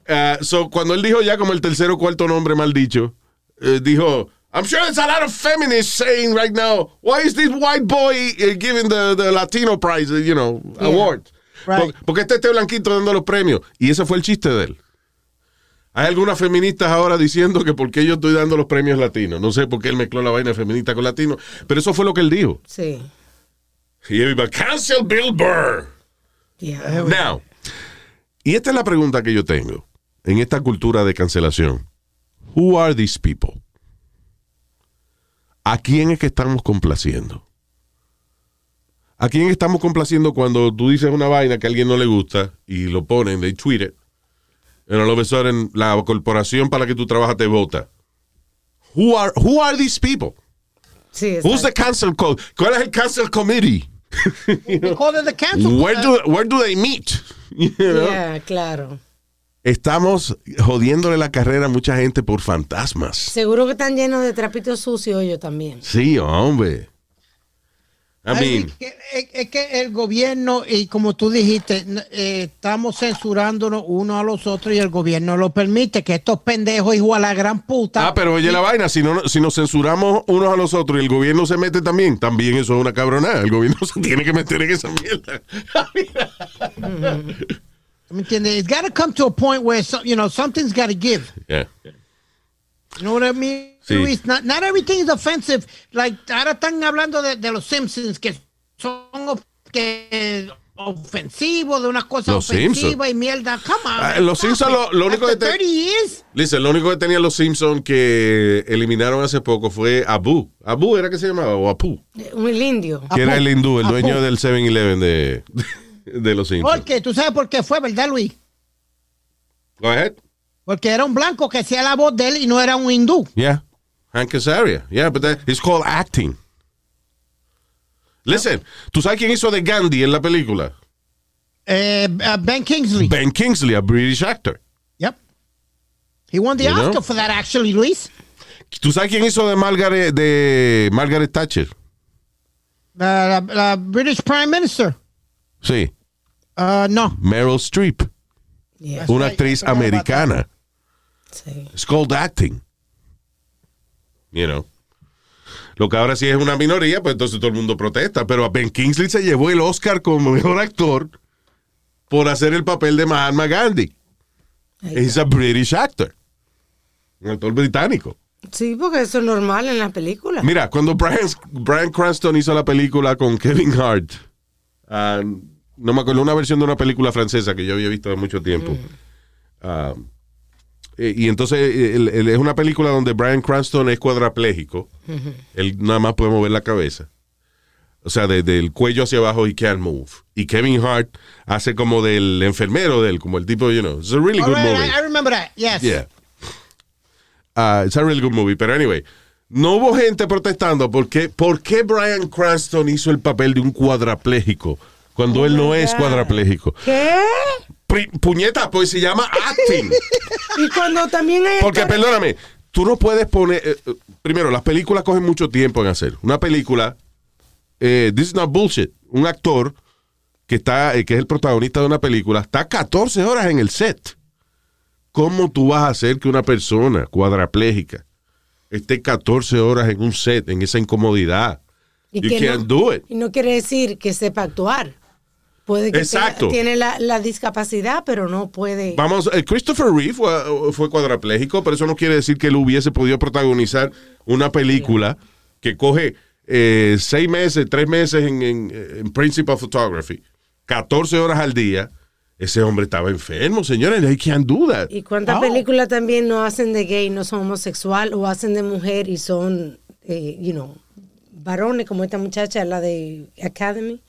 S4: Uh, so, cuando él dijo ya como el tercer o cuarto nombre mal dicho, eh, dijo, I'm sure there's a lot of feminists saying right now, why is this white boy eh, giving the, the Latino prize, eh, you know,
S3: Yeah.
S4: award?
S3: Right.
S4: Por- porque este este blanquito dando los premios. Y ese fue el chiste de él. Hay algunas feministas ahora diciendo que por qué yo estoy dando los premios latinos. No sé por qué él mezcló la vaina feminista con latino, pero eso fue lo que él dijo.
S5: Sí.
S4: Y él iba, cancel Bill Burr.
S5: Yeah.
S4: Now, y esta es la pregunta que yo tengo en esta cultura de cancelación. Who are these people? ¿A quién es que estamos complaciendo? ¿A quién estamos complaciendo cuando tú dices una vaina que a alguien no le gusta y lo ponen, they tweet it, and all of a sudden la corporación para la que tú trabajas te vota? Who are, who are these people?
S5: Sí,
S4: Who's the cancel code? ¿Cuál es el cancel committee? *laughs*
S3: They call it the cancel.
S4: Where do, where do they meet? *laughs* You know?
S5: Yeah, claro.
S4: Estamos jodiéndole la carrera a mucha gente por fantasmas.
S5: Seguro que están llenos de trapitos sucios ellos también.
S4: Sí, hombre. I
S3: Ay,
S4: mean,
S3: es, que, es- es que el gobierno, y como tú dijiste, eh, estamos censurándonos unos a los otros y el gobierno lo permite, que estos pendejos, hijo a la gran puta.
S4: ah, pero oye la vaina, si, no, si nos censuramos unos a los otros y el gobierno se mete también, también eso es una cabronada. El gobierno *laughs* se tiene que meter en esa mierda. *laughs*
S3: ¿Me entiendes? It's got to come to a point where, you know, something's got to give.
S4: Yeah.
S3: You know what I mean?
S4: Sí.
S3: Luis? Not, not everything is offensive. Like, ahora están hablando de, de los Simpsons, que son que, ofensivos, de unas cosas
S4: Los
S3: ofensivas
S4: Simpsons.
S3: y mierda. Come on.
S4: Ah, los
S3: stop
S4: Simpsons, lo- lo único
S3: After
S4: que te-
S3: 30 years.
S4: Listen, lo único que tenían los Simpsons que eliminaron hace poco fue Abu. Abu era que se llamaba, o Apu.
S5: Eh, Un indio.
S4: Que era el hindú, el
S3: Apu.
S4: dueño del 7-Eleven de, *laughs* de los Simpsons.
S3: Porque tú sabes por qué fue, ¿verdad, Luis?
S4: Go ahead.
S3: Porque era un blanco que hacía la voz de él y no era un hindú.
S4: Yeah. Hank Azaria. Yeah, but that, it's called acting. Listen, ¿tú sabes quién hizo de Gandhi en la película?
S3: Eh, uh, ben Kingsley.
S4: Ben Kingsley, a British actor.
S3: Yep. He won the
S4: You know?
S3: Oscar for that, actually, Luis.
S4: ¿Tú sabes quién hizo de Margaret, de Margaret Thatcher?
S3: La, la- la British Prime Minister.
S4: Sí,
S3: Uh, no.
S4: Meryl Streep,
S5: Yeah.
S4: una actriz
S3: I
S4: americana.
S5: Sí.
S4: It's called acting. You know. Lo que ahora sí es una minoría, pues entonces todo el mundo protesta. Pero a Ben Kingsley se llevó el Oscar como mejor actor por hacer el papel de Mahatma Gandhi. He's a British actor. Un actor británico.
S5: Sí, porque eso es normal en las películas.
S4: Mira, cuando Brian, Brian Cranston hizo la película con Kevin Hart, ah, no me acuerdo, una versión de una película francesa que yo había visto hace mucho tiempo. Ah, eh, y entonces eh, el- el- es una película donde Brian Cranston es cuadraplégico. Él nada más puede mover la cabeza. O sea, de- del cuello hacia abajo, he can't move. Y Kevin Hart hace como del enfermero de él, como el tipo, you know, it's a really
S3: All
S4: good
S3: right,
S4: movie.
S3: I, I remember that. Yes.
S4: Yeah. Ah, it's a really good movie. Pero anyway, no hubo gente protestando porque ¿por qué Brian Cranston hizo el papel de un cuadrapléjico cuando él no es cuadrapléjico?
S5: ¿Qué?
S4: Puñeta, pues se llama acting. *laughs*
S5: Y cuando también hay
S4: Porque
S5: actores-
S4: perdóname, tú no puedes poner eh, eh, primero, las películas cogen mucho tiempo en hacer. Una película eh, this is not bullshit. Un actor que está eh, que es el protagonista de una película está 14 horas en el set. ¿Cómo tú vas a hacer que una persona cuadraplégica esté 14 horas en un set, en esa incomodidad?
S5: y
S4: you
S5: que
S4: can't
S5: no,
S4: do it.
S5: Y no quiere decir que sepa actuar. Puede que
S4: Exacto.
S5: tenga- tiene la, la discapacidad, pero no puede.
S4: Vamos, eh, Christopher Reeve fue, fue cuadrapléjico, pero eso no quiere decir que él hubiese podido protagonizar una película que coge eh, seis meses, tres meses en, en, en Principal Photography, 14 horas al día. Ese hombre estaba enfermo, señores. Can't do that.
S5: ¿Y cuántas
S3: Oh.
S5: películas también no hacen de gay, no son homosexual, o hacen de mujer y son, eh, you know, varones, como esta muchacha, la de Academy,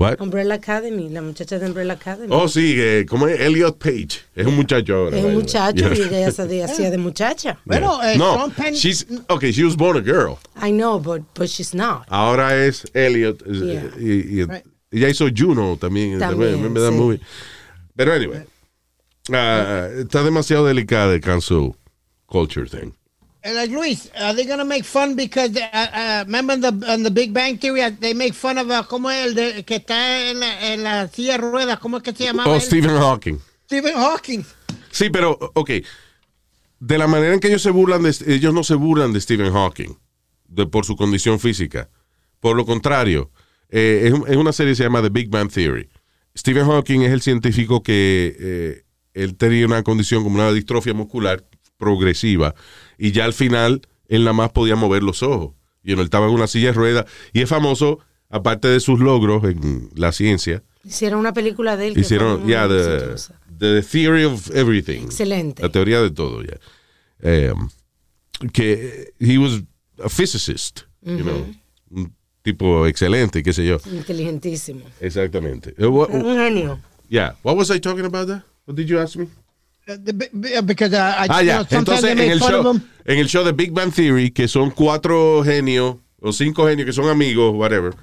S4: What?
S5: Umbrella Academy, la muchacha de Umbrella Academy.
S4: Oh, sí, eh, ¿cómo es? Elliot Page. Es un muchacho ahora.
S5: es un muchacho y ella se de- hacía de muchacha.
S3: Bueno, eh,
S4: no,
S3: Sean Penn-
S4: she's, okay, she was born a girl.
S5: I know, but, but she's not.
S4: Ahora es Elliot. es-
S5: Yeah.
S4: Y, y-
S3: Right.
S4: ella hizo Juno también.
S5: También,
S4: remember that
S5: sí.
S4: movie? Pero anyway, ah, está demasiado delicada el cancel culture thing.
S3: Uh, like Luis, are they gonna make fun because uh, uh, remember in the in the Big Bang Theory uh, they make fun of uh, cómo el de, que está en la, en la silla de ruedas, cómo es que se llamaba?
S4: Oh? Stephen Hawking.
S3: Stephen Hawking.
S4: Sí, pero, ok. De la manera en que ellos se burlan, de, ellos no se burlan de Stephen Hawking de, por su condición física. Por lo contrario, eh, es, es una serie que se llama The Big Bang Theory. Stephen Hawking es el científico que eh, él tenía una condición como una distrofia muscular progresiva y ya al final él nada más podía mover los ojos. Y él estaba en una silla de ruedas y es famoso, aparte de sus logros en la ciencia,
S5: Hicieron una película de él.
S4: hicieron, ya, the, Theory of Everything.
S5: Excelente.
S4: La teoría de todo, ya. Eh, que he was a physicist, you know, un tipo excelente, qué sé yo.
S5: Inteligentísimo.
S4: Exactamente. Eh, what-
S5: Un genio.
S4: yeah. What was I talking about that? What did you ask me?
S3: Because uh, I,
S4: Ah,
S3: you
S4: ya.
S3: know,
S4: Entonces,
S3: they
S4: en
S3: make
S4: el,
S3: fun of
S4: show,
S3: them.
S4: en el show de Big Bang Theory, que son cuatro genios, o cinco genios que son amigos, whatever.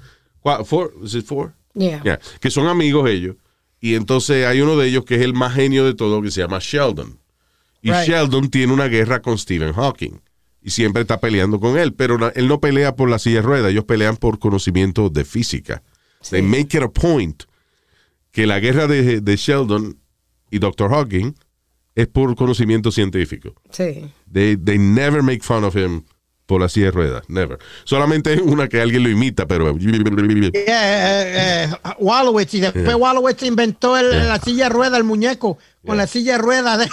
S4: Four, is it four?
S5: Yeah.
S4: Yeah, que son amigos ellos. Y entonces hay uno de ellos que es el más genio de todo, que se llama Sheldon. Y
S3: Right.
S4: Sheldon tiene una guerra con Stephen Hawking. Y siempre está peleando con él. Pero él no pelea por la silla de ruedas, ellos pelean por conocimiento de física. They make it a point que la guerra de, de Sheldon y Dr. Hawking es por conocimiento científico.
S5: Sí.
S4: They, they never make fun of him por la silla de ruedas. Never. Solamente una que alguien lo imita, pero.
S3: Yeah, eh, eh, Wallowitz, y después Wallowitz inventó el- la silla de rueda, el muñeco, con la silla de rueda. De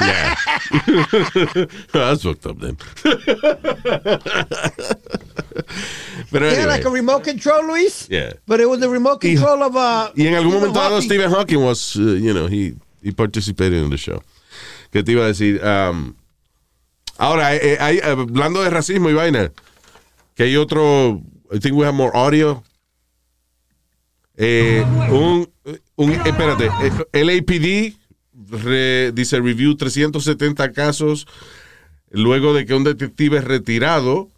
S4: Yeah. *laughs* That's fucked up then. *laughs* Pero
S3: yeah,
S4: anyway.
S3: like a remote control, Luis.
S4: Yeah.
S3: But it was the remote
S4: Y-
S3: control of uh,
S4: Y en algún
S3: Stephen
S4: momento. Stephen Hawking was, uh, you know, he, he participated in the show. ¿Qué te iba a decir? Ahora, eh, eh, hay- hablando de racismo y vaina, que hay otro, I think we have more audio. Eh, un, un, espérate, eh, LAPD re- dice review 370 casos luego de que un detective retirado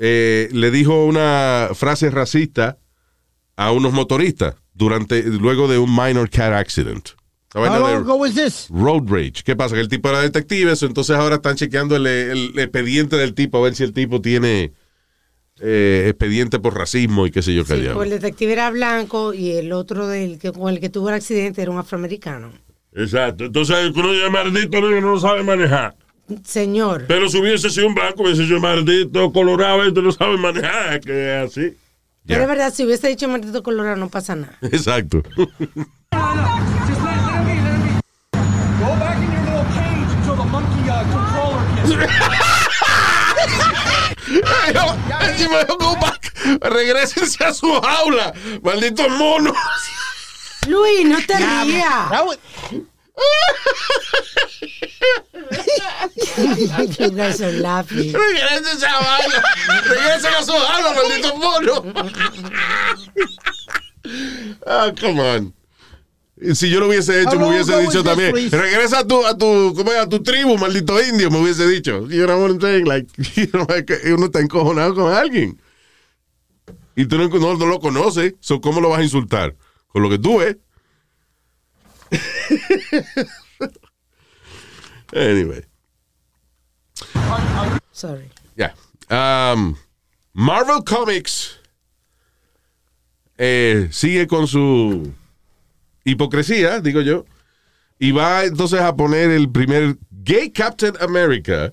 S4: eh, le dijo una frase racista a unos motoristas durante luego de un minor car accident. La vaina
S3: How
S4: de
S3: long ago was this?
S4: Road Rage. ¿Qué pasa? Que el tipo era detective, eso, entonces ahora están chequeando el, el expediente del tipo a ver si el tipo tiene eh, expediente por racismo y qué sé yo qué
S5: Sí,
S4: diablo.
S5: pues el detective era blanco y el otro del que, con el que tuvo el accidente era un afroamericano.
S6: Exacto. Entonces, uno dice, maldito negro no sabe manejar.
S5: Señor.
S6: Pero si hubiese sido un blanco, hubiese sido maldito colorado, este no sabe manejar, que es así.
S5: Pero es verdad, si hubiese dicho maldito colorado no pasa nada. *laughs*
S4: Exacto. *laughs* Regrésense a su jaula, maldito mono.
S5: Luis, no te rías.
S4: Regrésense a jaula. Regresen a su jaula, maldito mono. Ah, come on. Si yo lo hubiese hecho, me hubiese dicho también. Regresa a tu, a tu, ¿cómo a tu tribu, maldito indio, me hubiese dicho. *laughs* You know what I'm saying? Like, you know, uno está encojonado con alguien. Y tú no, no- no lo conoces. So, ¿Cómo lo vas a insultar? Con lo que tú ves. *laughs* anyway.
S5: Sorry.
S4: Ya. Um, Marvel Comics eh, sigue con su hipocresía, digo yo, y va entonces a poner el primer gay Captain America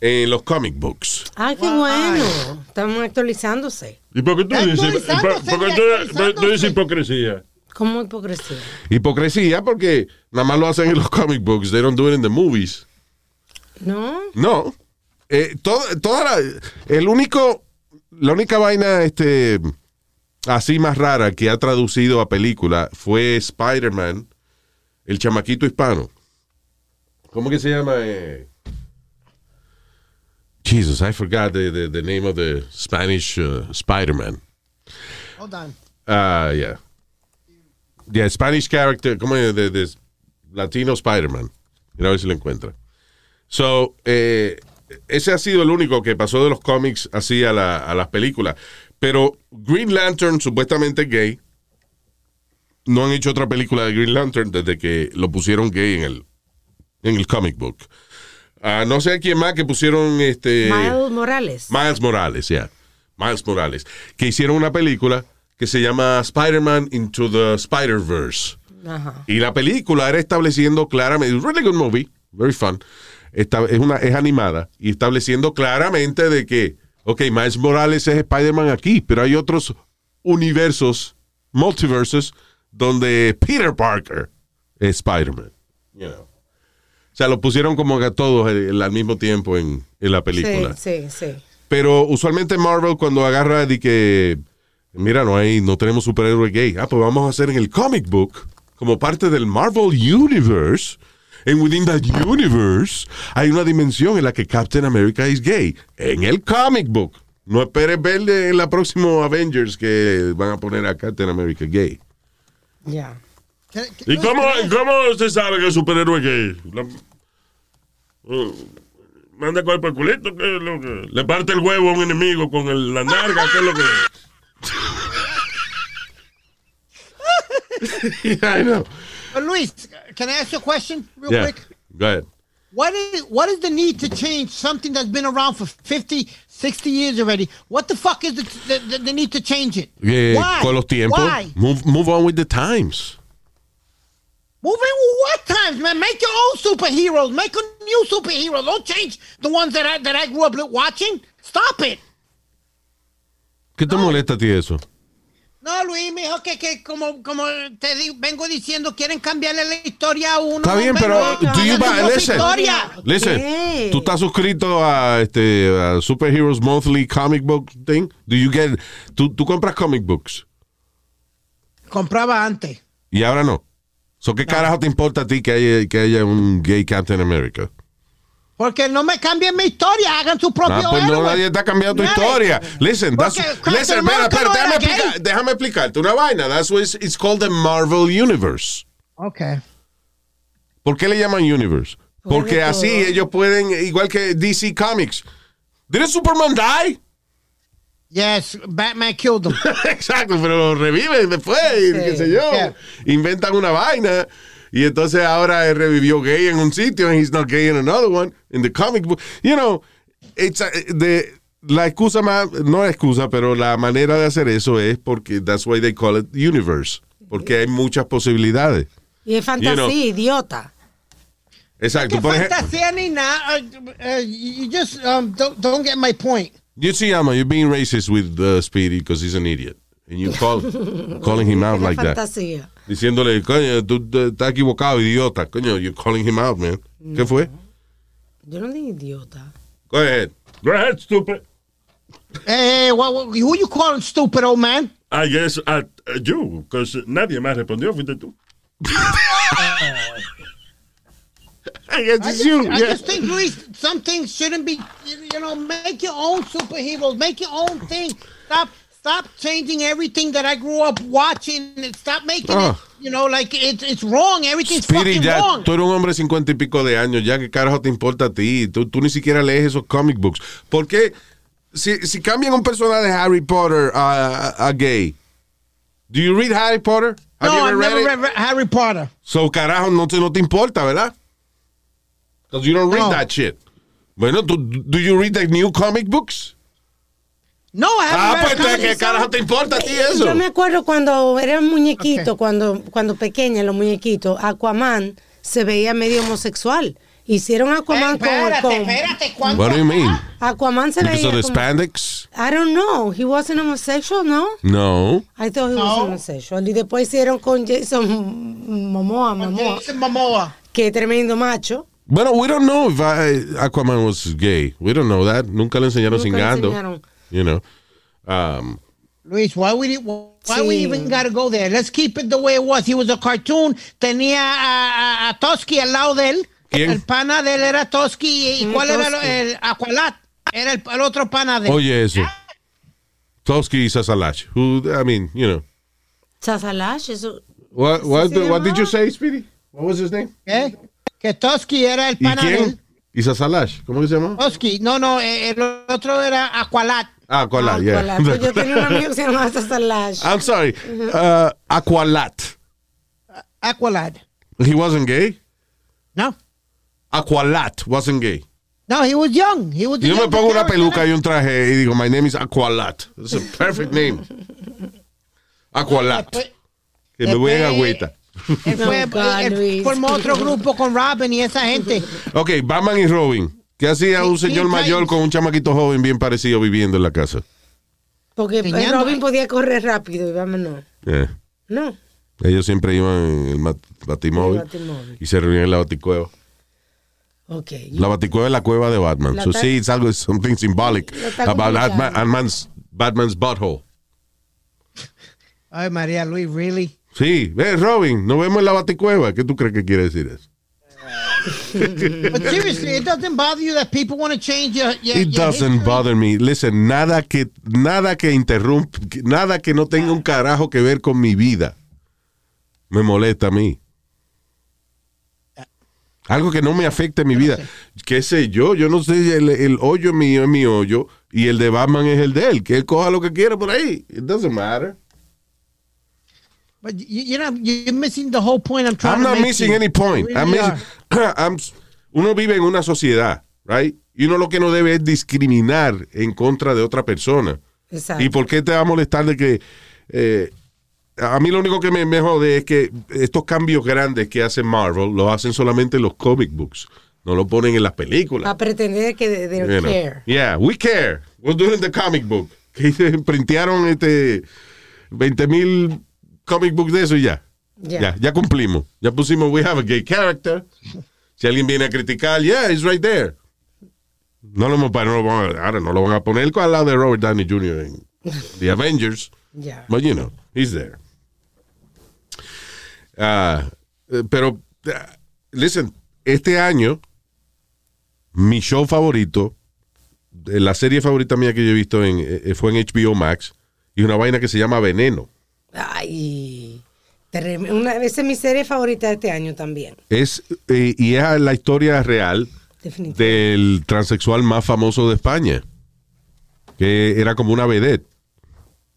S4: en los comic books.
S5: Ah, qué bueno. Estamos actualizándose.
S6: ¿Y por qué tú dices, por, por qué tú- tú dices hipocresía?
S5: ¿Cómo hipocresía?
S4: Hipocresía porque nada más lo hacen en los comic books, they don't do it in the movies.
S5: ¿No?
S4: No. Eh, todo- toda la, el único, la única vaina este, así más rara que ha traducido a película fue Spider-Man, el chamaquito hispano. ¿Cómo que se llama? Eh, Jesus, I forgot the, the, the name of the Spanish uh, Spider-Man.
S3: Hold on.
S4: Ah, yeah. Yeah, Spanish character, ¿cómo es? De, de Latino Spider-Man. Mira a ver si lo encuentra. So, eh, ese ha sido el único que pasó de los cómics así a, la- a las películas. Pero Green Lantern, supuestamente gay, no han hecho otra película de Green Lantern desde que lo pusieron gay en el, en el comic book. Ah, no sé a quién más que pusieron este.
S5: Miles Morales.
S4: Miles Morales, ya. Miles Morales. Que hicieron una película que se llama Spider-Man Into the Spider-Verse.
S5: Ajá.
S4: Y la película era estableciendo claramente, it's a really good movie, very fun. Esta- es, una, es animada y estableciendo claramente de que, ok, Miles Morales es Spider-Man aquí, pero hay otros universos, multiversos, donde Peter Parker es Spider-Man. You know. O sea, lo pusieron como que a todos al mismo tiempo en, en la película.
S5: Sí, sí, sí.
S4: Pero usualmente Marvel cuando agarra de que, mira, no hay, no tenemos superhéroe gay. Ah, pues vamos a hacer en el comic book, como parte del Marvel Universe, en within that universe, hay una dimensión en la que Captain America es gay. En el comic book. No esperes ver en la próxima Avengers que van a poner a Captain America gay.
S5: Ya.
S6: ¿Y cómo, cómo se sabe que el superhéroe es gay? La- Uh, manda cuerpo al culito, ¿qué es lo que? Le parte el huevo a un enemigo con el- la narga, ¿qué es lo que? *laughs* *laughs*
S4: I know.
S3: But Luis, can I ask you a question real
S4: Yeah.
S3: quick?
S4: Go ahead.
S3: What is what is the need to change something that's been around for 50, 60 years already? What the fuck is the, the, the, need to change it?
S4: Yeah,
S3: Why?
S4: Con los tiempos,
S3: Why?
S4: move, move on with the times.
S3: Move Moving with what times, man? Make your own superheroes. Make a new superhero. Don't change the ones that I that I grew up watching. Stop it.
S4: ¿Qué te molesta a ti eso?
S3: No, Luis, mijo, que, que como, como te di- vengo diciendo, quieren cambiarle la historia a uno.
S4: Está bien, pero
S3: no,
S4: do you buy- listen,
S3: historia.
S4: listen, tú estás suscrito a este a Superheroes Monthly Comic Book Thing. Do you get tú, tú compras comic books
S3: Compraba antes.
S4: y ahora no. So, ¿Qué carajo te importa a ti que haya, que haya un gay Captain America?
S3: Porque no me cambien mi historia, hagan su propio
S4: Ah, pues no,
S3: héroe.
S4: nadie está cambiando tu historia. Listen, that's, listen, espera,
S3: no
S4: déjame, explicar- déjame explicarte una vaina. That's why it's, it's called the Marvel Universe.
S3: Okay.
S4: ¿Por qué le llaman Universe? Porque así ellos pueden, igual que DC Comics. ¿Did Superman die?
S3: Yes, Batman killed him. *laughs*
S4: Exacto, pero lo reviven después, y qué sé yo.
S3: Yeah.
S4: Inventan una vaina. Y entonces ahora él revivió gay en un sitio and he's not gay in another one. In the comic book. You know, it's a- de, la excusa más, no la excusa, pero la manera de hacer eso es porque that's why they call it universe. Porque hay muchas posibilidades.
S5: Y es fantasía,
S4: You know.
S5: idiota.
S4: Exacto.
S3: ¿Qué
S4: Por ejemplo,
S3: fantasía ni nada? Uh, uh, you just um, don't, don't get my point.
S4: you see, Alma, you're being racist with uh, Speedy because he's an idiot. And you call, *laughs* calling him out
S5: Es
S4: like that. Diciéndole, coño, tú estás equivocado, idiota. Coño, you're calling him out, man. ¿Qué fue?
S5: Yo no digo idiota.
S4: Go ahead.
S6: Go ahead, stupid.
S3: Hey, what, what, who you calling stupid, old man?
S6: I guess at uh, you, because nadie más respondió, fuiste tú. *laughs*
S4: I guess
S3: I
S4: it's
S3: just,
S4: you.
S3: I
S4: yeah.
S3: just think, Luis, some things shouldn't be, you know, make your own superheroes, make your own thing. Stop, stop changing everything that I grew up watching and stop making
S4: Ah.
S3: it, you know, like it's it's wrong. Everything's
S4: Speedy,
S3: fucking
S4: ya,
S3: wrong.
S4: tú eres un hombre de cincuenta y pico de años, ya que carajo te importa a ti. Tú, tú ni siquiera lees esos comic books. ¿Por qué? Si, si cambian un personaje de Harry Potter a, a- a gay, do you read Harry Potter? Have
S3: no, I've
S4: ever
S3: never
S4: read it?
S3: read Harry Potter.
S4: So, carajo, no te, no te importa, ¿verdad? Because you don't read
S3: No.
S4: that shit. Bueno, do, do you read the new comic books?
S3: No, I
S4: Ah, pues,
S3: comics.
S4: ¿qué carajo te importa a ti eso?
S5: Yo me acuerdo cuando era muñequito, cuando, cuando pequeña, los muñequitos, Aquaman se veía medio homosexual. Hicieron Aquaman
S3: Eh, espérate,
S5: con, con-
S3: espérate, ¿cuánto?
S4: What do you mean?
S5: Aquaman se
S4: Because
S5: veía
S4: of the
S5: como-
S4: spandex?
S5: I don't know. He wasn't homosexual, no?
S4: No.
S5: I thought he was homosexual. Y después hicieron con Jason Momoa, Momoa.
S3: Jason Momoa.
S5: Que tremendo macho.
S4: Bueno, we don't know if I- Aquaman was gay. We don't know that. Nunca le enseñaron
S5: Nunca le
S4: cingando.
S5: enseñaron.
S4: You know. Um,
S3: Luis, why we why we
S5: Sí.
S3: even gotta go there? Let's keep it the way it was. He was a cartoon. Tenía a, a, a Toski al lado de él.
S4: ¿Quién?
S3: El pana de él era Toski. ¿Y
S5: Mm,
S3: cuál era
S5: Toski.
S3: el, el Aqualat? Era el, el otro pana de él.
S4: oye, eso. Tosky y Sasalash. Who, I mean, you know.
S5: Chazalash, eso.
S4: What, what, what did you say, Speedy? What was his name?
S3: ¿Qué? Que Toski era el
S4: ¿Y
S3: pana de él.
S4: ¿Y Sasalash? ¿Cómo que se llama?
S3: Toski. No, no, eh, el otro era Aqualat.
S4: Ah, Aqualat, yeah.
S5: Aqualad. Pues yo tenía un amigo que se llamaba Chazalash.
S4: I'm sorry. Uh, Aqualat.
S3: Aqualat.
S4: He wasn't gay?
S3: No.
S4: Aqualat wasn't gay.
S3: No, he was young. He was a
S4: Yo me
S3: young
S4: pongo una peluca y un traje y digo, my name is Aqualat. It's a perfect name. *laughs* Aqualat.
S3: Después-
S4: Que me voy en agüita.
S3: Él fue,
S5: No,
S3: él formó otro grupo con Robin y esa gente.
S4: Ok, Batman y Robin. ¿Qué hacía un señor mayor con un chamaquito joven bien parecido viviendo en la casa?
S5: Porque. Robin podía correr rápido y vámonos.
S4: Eh,
S5: No.
S4: Ellos siempre iban en el batimóvil
S5: El batimóvil.
S4: y se reunían en la baticueva.
S5: Ok.
S4: La baticueva es la cueva de Batman. So sí, it's algo, something symbolic about Batman's, Batman's butthole.
S3: Ay, María Luis, really?
S4: Sí, ve, Robin, nos vemos en la baticueva. ¿Qué tú crees que quiere decir eso?
S3: But seriously, it doesn't bother you that people want to change your, your,
S4: It
S3: your
S4: doesn't
S3: history?
S4: bother me. Listen, nada que, nada que interrumpa, nada que no tenga un carajo que ver con mi vida me molesta a mí. Algo que no me afecte mi vida. ¿Qué sé yo? Yo no sé, el, el hoyo mío es mi hoyo y el de Batman es el de él. Que él coja lo que quiera por ahí. It doesn't matter.
S3: But you, you know, you're missing the whole point I'm trying
S4: I'm
S3: to
S4: not
S3: make
S4: missing
S3: here.
S4: any point.
S3: You
S4: I'm
S3: really
S4: missing- *clears throat* I'm- uno vive en una sociedad, right? Y uno lo que no debe es discriminar en contra de otra persona.
S5: Exacto.
S4: ¿Y por qué te va a molestar de que... eh, a mí lo único que me, me jode es que estos cambios grandes que hace Marvel los hacen solamente en los comic books. No lo ponen en las películas.
S5: A pretender que de, de
S4: You know.
S5: care.
S4: Yeah, we care. We're doing the comic book. *laughs* Que printearon este 20 mil comic books de eso y ya.
S5: Ya.
S4: Ya, ya cumplimos. Ya pusimos we have a gay character. Si alguien viene a criticar, yeah, it's right there. No lo, hemos- no lo van a, ahora no lo van a poner al lado de Robert Downey Jr. en The Avengers.
S5: Ya.
S4: But you know, he's there. Eh, pero, ah, listen, este año, mi show favorito, la serie favorita mía que yo he visto en, eh, fue en HBO Max, y una vaina que se llama Veneno.
S5: Ay. Una, esa es mi serie favorita de este año también.
S4: Es, eh, y es la historia real del transexual más famoso de España. que era como una vedette.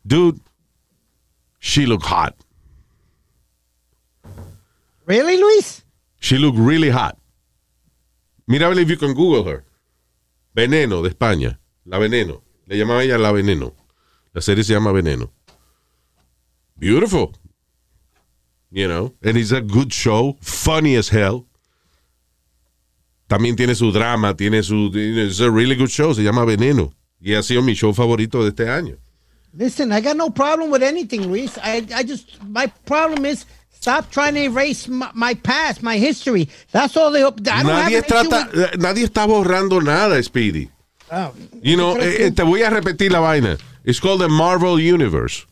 S4: Dude, she looked hot.
S3: Really, Luis?
S4: She looked really hot. Mira if you can Google her. Veneno de España. La Veneno. Le llamaba ella La Veneno. La serie se llama Veneno. Beautiful. You know, and it's a good show. Funny as hell. También tiene su drama, tiene su. It's a really good show. Se llama Veneno. Y ha sido mi show favorito de este año.
S3: Listen, I got no problem with anything, Luis. I, I just, my problem is stop trying to erase my, my past, my history. That's all they. Have
S4: Nadie, trata,
S3: with-
S4: eh, nadie está borrando nada, Speedy.
S3: Oh,
S4: You know, eh, eh, te voy a repetir la vaina. It's called the Marvel Universe.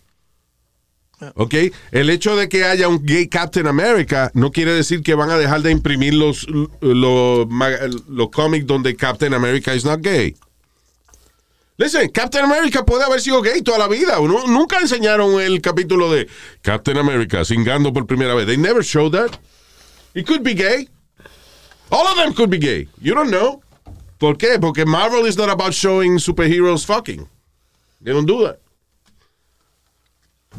S4: ¿Ok? El hecho de que haya un gay Captain America no quiere decir que van a dejar de imprimir los, los, los cómics donde Captain America is not gay. Listen, Captain America puede haber sido gay toda la vida. Nu- Nunca enseñaron el capítulo de Captain America singando por primera vez. They never showed that. He could be gay. All of them could be gay. You don't know. ¿Por qué? Porque Marvel is not about showing superheroes fucking. They don't do that.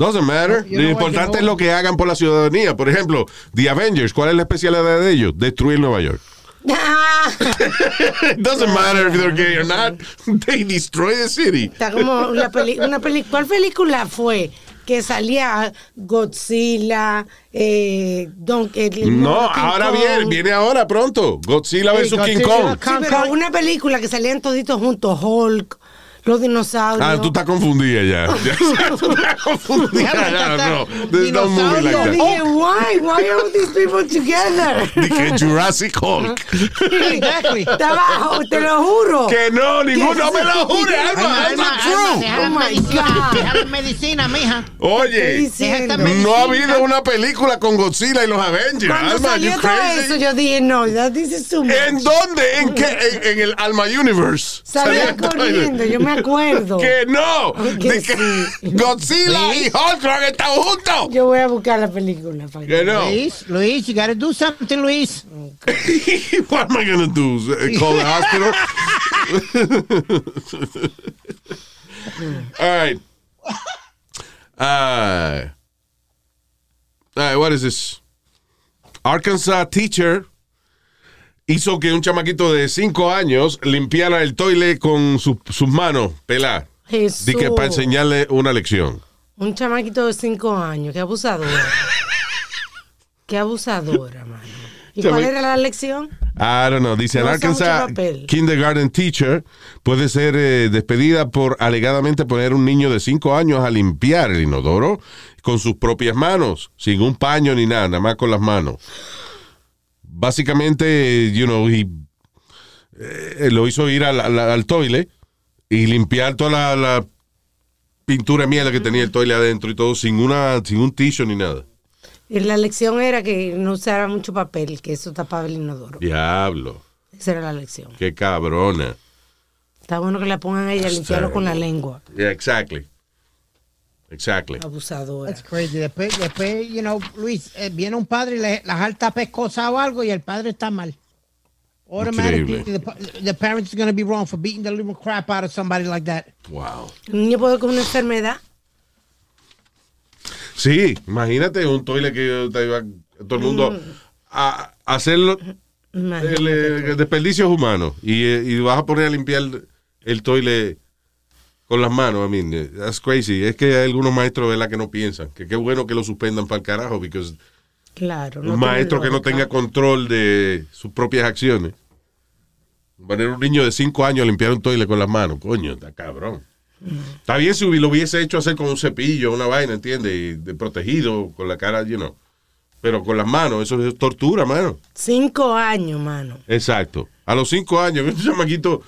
S4: Doesn't matter.
S3: You
S4: lo
S3: know
S4: importante es lo que hagan por la ciudadanía. Por ejemplo, The Avengers, ¿cuál es la especialidad de ellos? Destruir Nueva York. It *laughs* doesn't matter if they're gay or not. *laughs* They destroy the city.
S5: Está como la peli una peli ¿Cuál película fue? Que salía Godzilla, eh, Don, el-
S4: No,
S5: King
S4: ahora
S5: Kong.
S4: viene, viene ahora pronto. Godzilla vs. King Kong.
S5: Sí, pero una película que salían toditos juntos, Hulk, los dinosaurios.
S4: Ah, tú estás confundida ya. Ya, tú estás confundida. ya, no. There's no movie like that.
S5: dije, why? Why are these people together?
S4: Dije Jurassic Hulk.
S3: Exactly.
S5: Estaba, te lo juro.
S4: Que no, ninguno, no me lo jure, Alma.
S3: Alma,
S4: true.
S3: deja la
S5: Oh
S3: medicina, deja la medicina, mija.
S4: Oye, no ha habido una película con Godzilla y los Avengers.
S5: Cuando
S4: Alma,
S5: salió todo
S4: crazy?
S5: eso, yo dije, no, that this is too much.
S4: ¿En dónde? ¿En qué? En, en el Alma Universe.
S5: Salía corriendo, yo me acuerdo. *laughs*
S4: Que no.
S5: Que
S4: De que
S5: sí.
S4: Godzilla y Hulk estado juntos.
S5: Yo voy a buscar la película. para
S4: Que no.
S3: Luis, Luis, you gotta do something, Luis. *laughs*
S4: What am I going to do? Uh, *laughs* Call the hospital? All right. Uh, all right, what is this? Arkansas teacher hizo que un chamaquito de 5 años limpiara el toile con su- sus manos peladas.
S5: Jesús.
S4: Que para enseñarle una lección.
S5: Un chamaquito de 5 años, qué abusadora. *laughs* qué abusadora, mano. ¿Y cuál era la lección?
S4: I don't know. Dice,
S5: No usa
S4: Arkansas, kindergarten teacher puede ser eh, despedida por alegadamente poner un niño de 5 años a limpiar el inodoro con sus propias manos, sin un paño ni nada, nada más con las manos. Básicamente, you know, he, eh, lo hizo ir al, al, al toile y limpiar toda la, la pintura mierda que tenía el toile adentro y todo sin, una, sin un tissue ni nada.
S5: Y la lección era que no usara mucho papel, que eso tapaba el inodoro.
S4: Diablo,
S5: Esa era la lección.
S4: qué cabrona.
S5: Está bueno que la pongan a ella a limpiarlo con la lengua.
S4: Yeah, exactly. Exactly.
S5: Abusadora.
S3: That's crazy. Después, después, you know, Luis, eh, viene un padre y le, la jalta pescosa o algo y el padre está mal. Automatically, the, the parents is going to be wrong for beating the little crap out of somebody like that.
S4: Wow.
S5: Un niño puede con una enfermedad.
S4: Sí, imagínate un toile que te iba todo el mundo a, a hacer desperdicios humanos y, eh, y vas a poner a limpiar el, el toile con las manos. I mean, that's crazy. Es que hay algunos maestros, ¿verdad?, que no piensan. Que qué bueno que lo suspendan para el carajo, porque
S5: Claro. no
S4: un maestro que no tenga control de sus propias acciones. Poner un niño de 5 años a limpiar un toile con las manos, coño, está cabrón. Está bien si lo hubiese hecho hacer con un cepillo, una vaina, ¿entiendes? Y de protegido, con la cara, you know. Pero con las manos, eso es tortura, mano.
S5: Cinco años, mano.
S4: Exacto. A los 5 años, *laughs* estos chamaquitos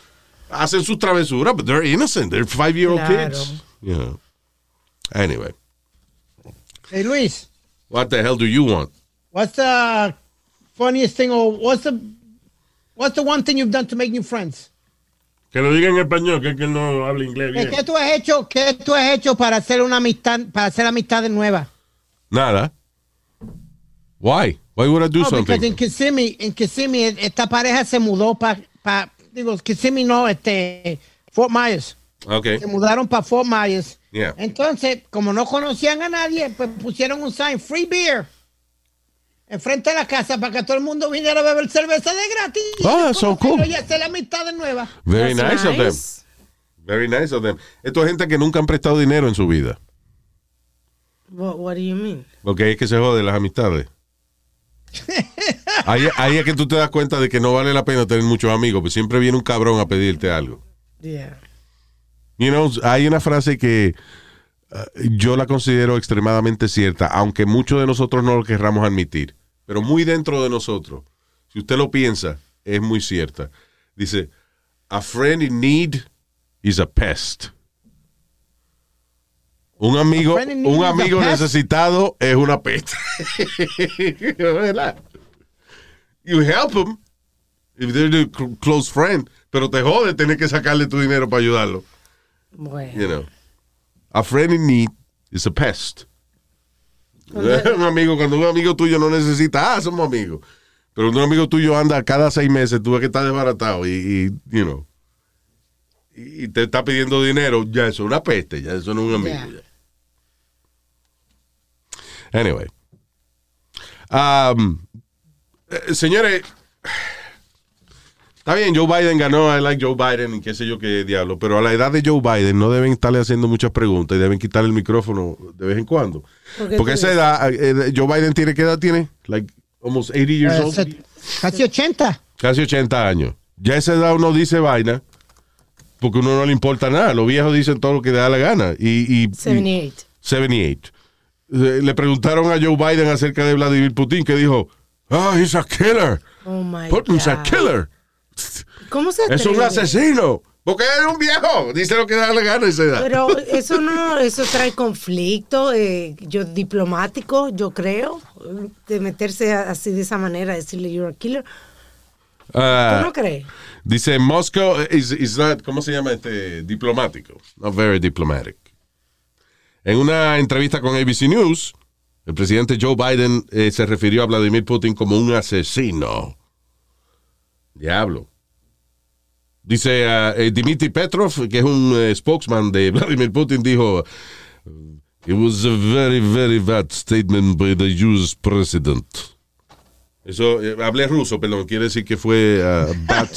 S4: hacen sus travesuras, but they're innocent. They're five-year-old
S5: Claro.
S4: kids. You know. Anyway,
S3: Hey, Luis,
S4: what the hell do you want?
S3: what's the funniest thing or what's the what's the one thing you've done to make new friends?
S6: Que lo diga en español, que que no habla inglés
S3: ¿Qué,
S6: bien.
S3: qué tú has hecho? ¿Qué tú has hecho para hacer una amistad, para hacer amistades nuevas?
S4: Nada. Why? Why would I do
S3: No,
S4: something?
S3: en Kissimmee, en Kissimmee, esta pareja se mudó para, digo, Kissimmee no, este, Fort Myers.
S4: Ok.
S3: Se mudaron para Fort Myers.
S4: Yeah.
S3: Entonces, como no conocían a nadie, pues pusieron un sign, free beer, enfrente de la casa para que todo el mundo viniera a beber cerveza de gratis.
S4: Ah, that's so cool.
S3: Y hacer la amistad de nueva.
S4: Very
S5: That's
S4: nice, of them. Very nice of them. Esto es gente que nunca han prestado dinero en su vida.
S5: What, what do you mean?
S4: Porque es que se jode las amistades. *laughs* Ahí, ahí es que tú te das cuenta de que no vale la pena tener muchos amigos, pues siempre viene un cabrón a pedirte algo.
S5: Yeah.
S4: You know, hay una frase que uh, yo la considero extremadamente cierta, aunque muchos de nosotros no lo querramos admitir, pero muy dentro de nosotros, si usted lo piensa, es muy cierta. Dice, a friend in need is a pest. Un amigo, un amigo necesitado es una peste. *laughs* ¿Verdad? You help him if they're a cl- close friend, pero te jode tener que sacarle tu dinero para ayudarlo.
S5: Bueno.
S4: You know, a friend in need is a pest. *laughs* un amigo, cuando un amigo tuyo no necesita, ah, somos amigos. Pero un amigo tuyo anda cada seis meses, tú ves que está desbaratado y, y, you know, y te está pidiendo dinero, ya eso es una peste, ya eso no es un amigo.
S5: Yeah.
S4: Anyway. Um, eh, señores, Está bien, Joe Biden ganó, I like Joe Biden y qué sé yo qué diablo, pero a la edad de Joe Biden no deben estarle haciendo muchas preguntas y deben quitarle el micrófono de vez en cuando.
S5: ¿Por qué
S4: Porque esa edad, eh, Joe Biden tiene, ¿qué edad tiene? Like almost 80 years
S3: Eh,
S4: old.
S3: casi 80.
S4: Casi 80 años. Ya a esa edad uno dice vaina porque uno no le importa nada. Los viejos dicen todo lo que le da la gana. Y, y- y-
S5: 78.
S4: 78. Eh, Le preguntaron a Joe Biden acerca de Vladimir Putin que dijo, ah, he's a killer.
S5: Oh my
S4: Putin's a
S5: God.
S4: killer.
S5: ¿Cómo se
S4: Es un
S5: atreve?
S4: asesino. Porque es un viejo. Dice lo que da la gana a esa edad.
S5: Pero eso no, eso trae conflicto, eh, yo diplomático, yo creo, de meterse a- así de esa manera, decirle you're a killer.
S4: Ah,
S5: ¿Tú no crees?
S4: Dice Moscow is, is not, ¿cómo se llama este? Diplomático. Not very diplomatic. En una entrevista con ABC News, el presidente Joe Biden eh, se refirió a Vladimir Putin como un asesino. Diablo. Dice eh, Dmitry Petrov, que es un eh, spokesman de *laughs* Vladimir Putin, dijo: It was a very, very bad statement by the US president. Eso, hablé ruso, perdón, quiere decir que fue ah, bad-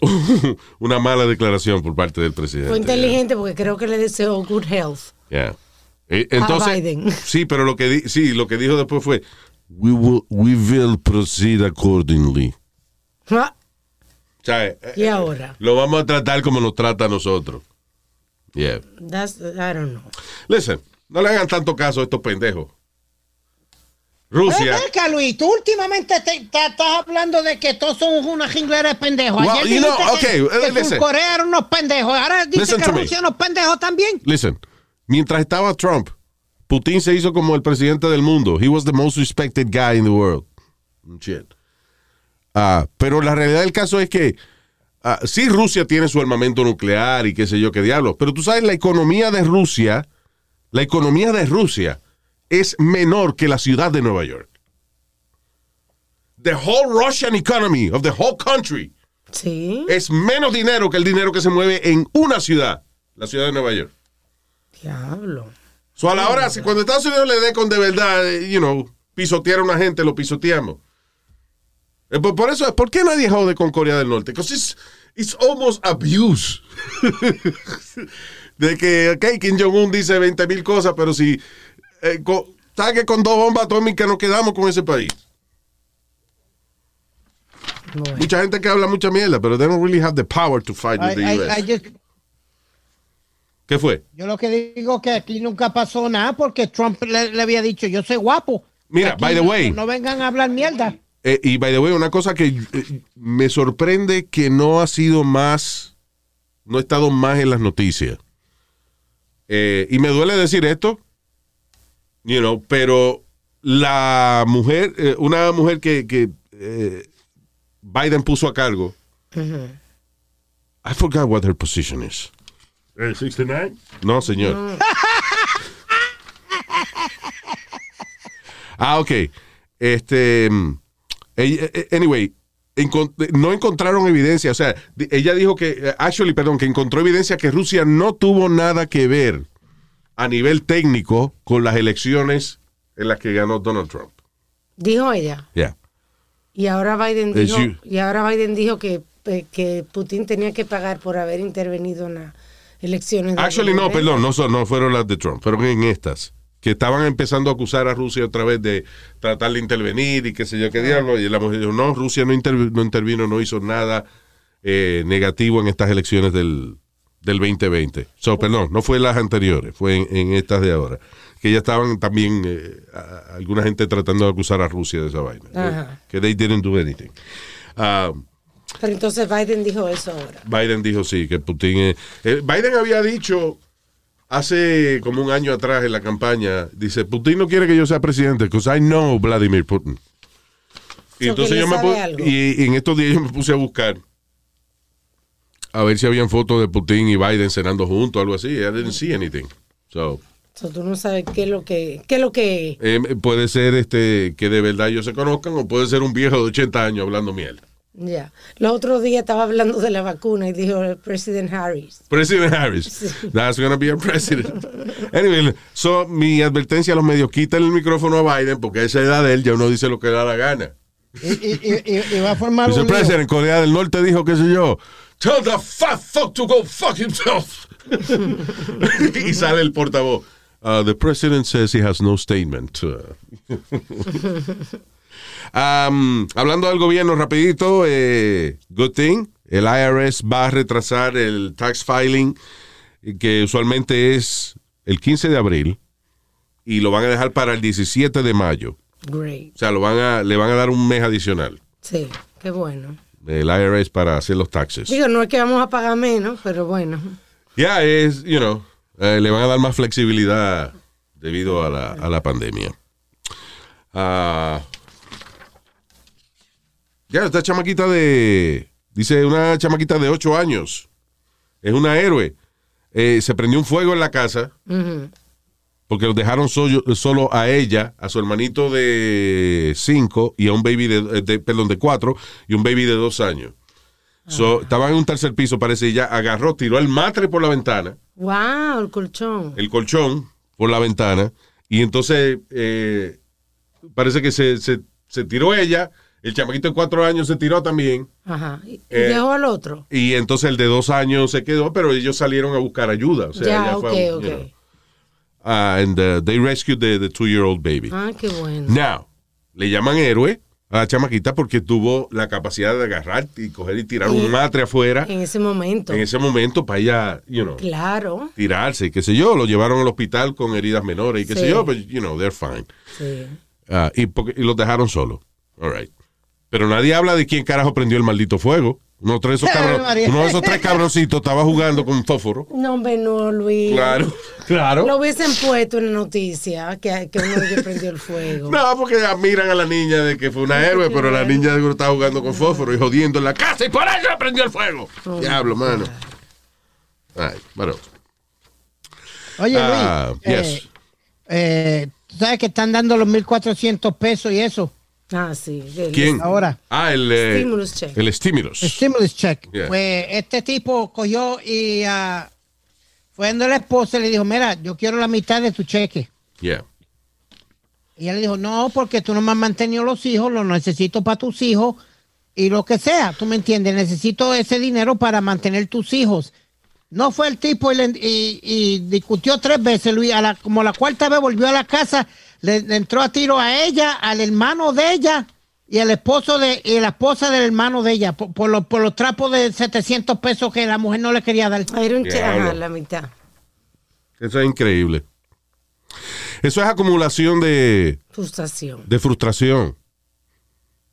S4: *laughs* una mala declaración por parte del presidente.
S5: Fue inteligente porque creo que le deseó good health.
S4: Yeah. Eh, entonces,
S5: Biden. *laughs*
S4: sí, pero lo que di- sí, lo que dijo después fue we will, we will proceed accordingly.
S5: Ah,
S4: O sea, eh,
S5: Y ahora,
S4: lo vamos a tratar como nos trata a nosotros. Yeah.
S5: that's, I don't know.
S4: Listen, no le hagan tanto caso a estos pendejos. Rusia.
S3: acá, Luis, tú últimamente te, te- estás hablando de que todos son una jinglera de pendejos.
S4: Well,
S3: Ayer
S4: you know, okay,
S3: que,
S4: uh,
S3: que
S4: listen.
S3: Corea eran unos pendejos. Ahora dice
S4: Listen
S3: que
S4: to me.
S3: Rusia unos pendejos también.
S4: Listen, mientras estaba Trump, Putin se hizo como el presidente del mundo. He was the most respected guy in the world. Shit. Ah, pero la realidad del caso es que ah, sí Rusia tiene su armamento nuclear y qué sé yo qué diablos, pero tú sabes la economía de Rusia, la economía de Rusia es menor que la ciudad de Nueva York. The whole Russian economy of the whole country
S5: Sí,
S4: es menos dinero que el dinero que se mueve en una ciudad, la ciudad de Nueva York.
S5: Diablo.
S4: So, a la hora, si cuando Estados Unidos le dé con de verdad, eh, you know, pisotear a una gente, lo pisoteamos. Eh, Por, por eso, ¿por qué nadie jode con Corea del Norte? Because it's, it's almost abuse. *laughs* de que, ok, Kim Jong-un dice 20 mil cosas, pero si, eh, co- ¿sabes que con dos bombas atómicas nos quedamos con ese país? Mucha gente que habla mucha mierda, pero they don't really have the power to fight with the
S3: I-
S4: US.
S3: I just-
S4: ¿Qué fue?
S3: yo lo que digo que aquí nunca pasó nada porque Trump le, le había dicho, yo soy guapo.
S4: Mira, by the
S3: no-
S4: way.
S3: No, vengan a hablar mierda.
S4: Eh, y by the way, una cosa que eh, me sorprende que no ha sido más, no ha estado más en las noticias. Eh, y me duele decir esto, you know, pero la mujer, una mujer que, que Biden puso a cargo. I forgot what her position is.
S6: Eh, 69.
S4: No, señor. ah, ok. Este, mm, ella- eh, anyway, no encontraron evidencia. O sea, ella dijo que, eh, actually, perdón, que encontró evidencia que Rusia no tuvo nada que ver a nivel técnico con las elecciones en las que ganó Donald Trump.
S5: Dijo ella.
S4: Yeah.
S5: Y ahora Biden dijo,
S4: you.
S5: y ahora Biden dijo que, eh, que Putin tenía que pagar por haber intervenido en las elecciones. de
S4: Actually, no,
S5: 2020.
S4: perdón, no, son- no fueron las de Trump, fueron en estas. Que estaban empezando a acusar a Rusia otra vez de tratar de intervenir y qué sé yo qué diablo. Y la mujer dijo, no, Rusia no, interv- no intervino, no hizo nada eh, negativo en estas elecciones del, del 2020. So, perdón, no fue las anteriores, fue en, en estas de ahora. Que ya estaban también eh, a- alguna gente tratando de acusar a Rusia de esa vaina.
S5: Ajá.
S4: Que they didn't do anything. Ah,
S5: Pero entonces Biden dijo eso ahora.
S4: Biden dijo sí, que Putin... es- eh, Biden había dicho hace como un año atrás en la campaña, dice, Putin no quiere que yo sea presidente, because I know Vladimir Putin. Y
S5: So,
S4: entonces yo me y, y en estos días yo me puse a buscar a ver si habían fotos de Putin y Biden cenando juntos, algo así. I didn't see anything. So,
S5: So, tú no sabes qué es lo que, qué es lo que
S4: eh, puede ser este que de verdad ellos se conozcan o puede ser un viejo de 80 años hablando mierda.
S5: Ya. Los otros días estaba hablando de la vacuna y dijo el presidente Harris.
S4: President Harris. That's gonna be a president. Anyway, so, mi advertencia a los medios, quiten el micrófono a Biden porque a esa edad de él ya uno dice lo que da la gana.
S3: Y, y- y- y- y va a formar un
S4: presidente, Corea del Norte dijo, qué sé yo, tell the fat fuck to go fuck himself. *laughs* y sale el portavoz. Uh, the president says he has no statement. *laughs* Um, hablando del gobierno rapidito, eh, good thing, el IRS va a retrasar el tax filing que usualmente es el 15 de abril y lo van a dejar para el 17 de mayo.
S5: Great.
S4: O sea, lo van a, le van a dar un mes adicional
S5: Sí, qué bueno.
S4: el IRS para hacer los taxes.
S5: Digo, no es que vamos a pagar menos, pero bueno.
S4: Ya es, you know, eh, le van a dar más flexibilidad debido a la, a la pandemia. Ah, ya, esta chamaquita de, dice una chamaquita de 8 años, es una héroe. Eh, se prendió un fuego en la casa porque los dejaron solo, solo a ella, a su hermanito de 5 y a un baby de, de- perdón, de 4 y un baby de 2 años. So, estaban en un tercer piso, parece, y ella agarró, tiró el matre por la ventana
S5: Wow, el colchón.
S4: el colchón por la ventana y entonces eh, parece que se, se- se tiró ella, el chamaquito de cuatro años se tiró también
S5: Ajá. Y y
S4: Eh,
S5: dejó al otro.
S4: y entonces el de dos años se quedó, pero ellos salieron a buscar ayuda. O sea,
S5: ya,
S4: ella
S5: ok,
S4: fue you know. Ah, and uh, they rescued the, the two-year-old baby.
S5: Ah, qué bueno.
S4: Now, le llaman héroe a la chamaquita porque tuvo la capacidad de agarrar y coger y tirar
S5: Y-
S4: un matre afuera
S5: En ese momento.
S4: en ese momento para ella, you know,
S5: Claro.
S4: tirarse, qué sé yo, lo llevaron al hospital con heridas menores y qué
S5: Sí.
S4: sé yo, pero, you know, they're fine.
S5: Sí.
S4: Ah, y, porque- y los dejaron solos. All right. Pero nadie habla de quién carajo prendió el maldito fuego. Uno de esos, *laughs* cabros- uno de esos tres cabroncitos estaba jugando con fósforo.
S5: No, hombre, no, Luis.
S4: Claro, claro.
S5: Lo hubiesen puesto en la noticia que, que uno de ellos prendió el fuego. *laughs*
S4: No, porque admiran a la niña de que fue una héroe, pero la niña seguro estaba jugando con fósforo y jodiendo en la casa y por eso prendió el fuego.
S5: Oh,
S4: Diablo, mano. Ay, bueno.
S3: Oye,
S4: Ah,
S3: Luis, eh,
S4: yes.
S3: eh, tú sabes que están dando los 1.400 pesos y eso.
S5: Ah, sí.
S4: ¿Quién?
S3: Ahora.
S4: Ah, el, eh,
S5: Stimulus check.
S4: el stimulus.
S3: El stimulus check.
S4: Yeah.
S3: Pues este tipo cogió y ah, fue donde la esposa y le dijo, mira, yo quiero la mitad de tu cheque.
S4: Yeah.
S3: Y ella le dijo, no, porque tú no me has mantenido los hijos, lo necesito para tus hijos y lo que sea, tú me entiendes, necesito ese dinero para mantener tus hijos. No fue el tipo y, le- y- y discutió tres veces, Luis, a la, como la cuarta vez volvió a la casa, le, le entró a tiro a ella, al hermano de ella y al esposo de y la esposa del hermano de ella por, por los, por los trapos de 700 pesos que la mujer no le quería dar.
S5: Era un ajá, la mitad.
S4: Eso es increíble. Eso es acumulación de,
S5: Frustración.
S4: de frustración.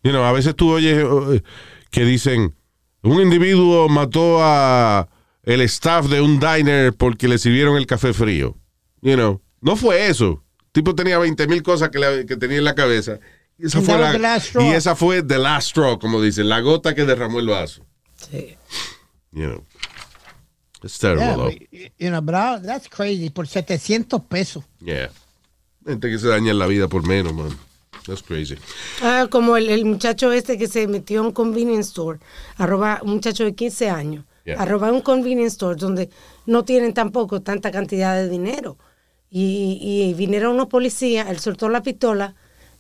S4: You know, a veces tú oyes eh, que dicen, un individuo mató a el staff de un diner porque le sirvieron el café frío. You know, no fue eso. El tipo tenía 20 mil cosas que, le- que tenía en la cabeza. Y esa, fue la,
S3: was the last straw.
S4: y esa fue the last straw, como dicen, la gota que derramó el vaso.
S5: Sí.
S4: You know. It's terrible,
S3: Yeah,
S4: though.
S3: but, you know, bro, that's crazy, por 700 pesos.
S4: Yeah. Gente que se daña la vida por menos, man. That's crazy.
S5: Ah, como el, el muchacho este que se metió en un convenience store, arroba, un muchacho de 15 años,
S4: Yeah.
S5: arroba un convenience store donde no tienen tampoco tanta cantidad de dinero. Y, y vinieron unos policías, él soltó la pistola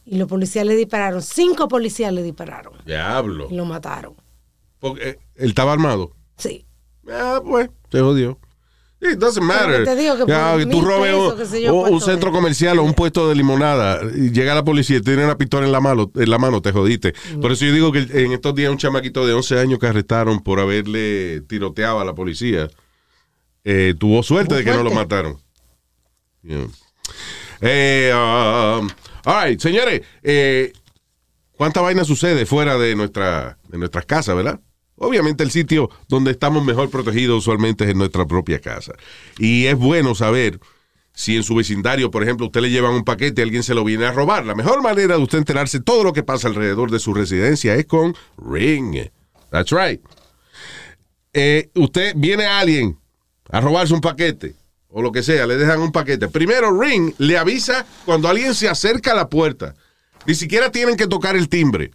S5: y los policías le dispararon. Cinco policías le dispararon
S4: Diablo.
S5: y lo mataron.
S4: Porque eh, él estaba armado.
S5: Sí.
S4: Ah, pues, se jodió. It doesn't matter.
S5: te digo que
S4: Ya, tú robes un, centro comercial o un puesto de limonada y llega la policía y tiene una pistola en la mano, en la mano te jodiste. Por eso yo digo que en estos días un chamaquito de 11 años que arrestaron por haberle tiroteado a la policía eh, tuvo suerte de que no lo mataron. Yeah. Eh, um, all right, señores, eh, ¿cuánta vaina sucede fuera de, nuestra, de nuestras casas, verdad? Obviamente el sitio donde estamos mejor protegidos usualmente es en nuestra propia casa. Y es bueno saber si en su vecindario, por ejemplo, usted le llevan un paquete y alguien se lo viene a robar. La mejor manera de usted enterarse de todo lo que pasa alrededor de su residencia es con Ring. That's right. Eh, usted viene a alguien a robarse un paquete o lo que sea, le dejan un paquete. Primero, Ring le avisa cuando alguien se acerca a la puerta. Ni siquiera tienen que tocar el timbre.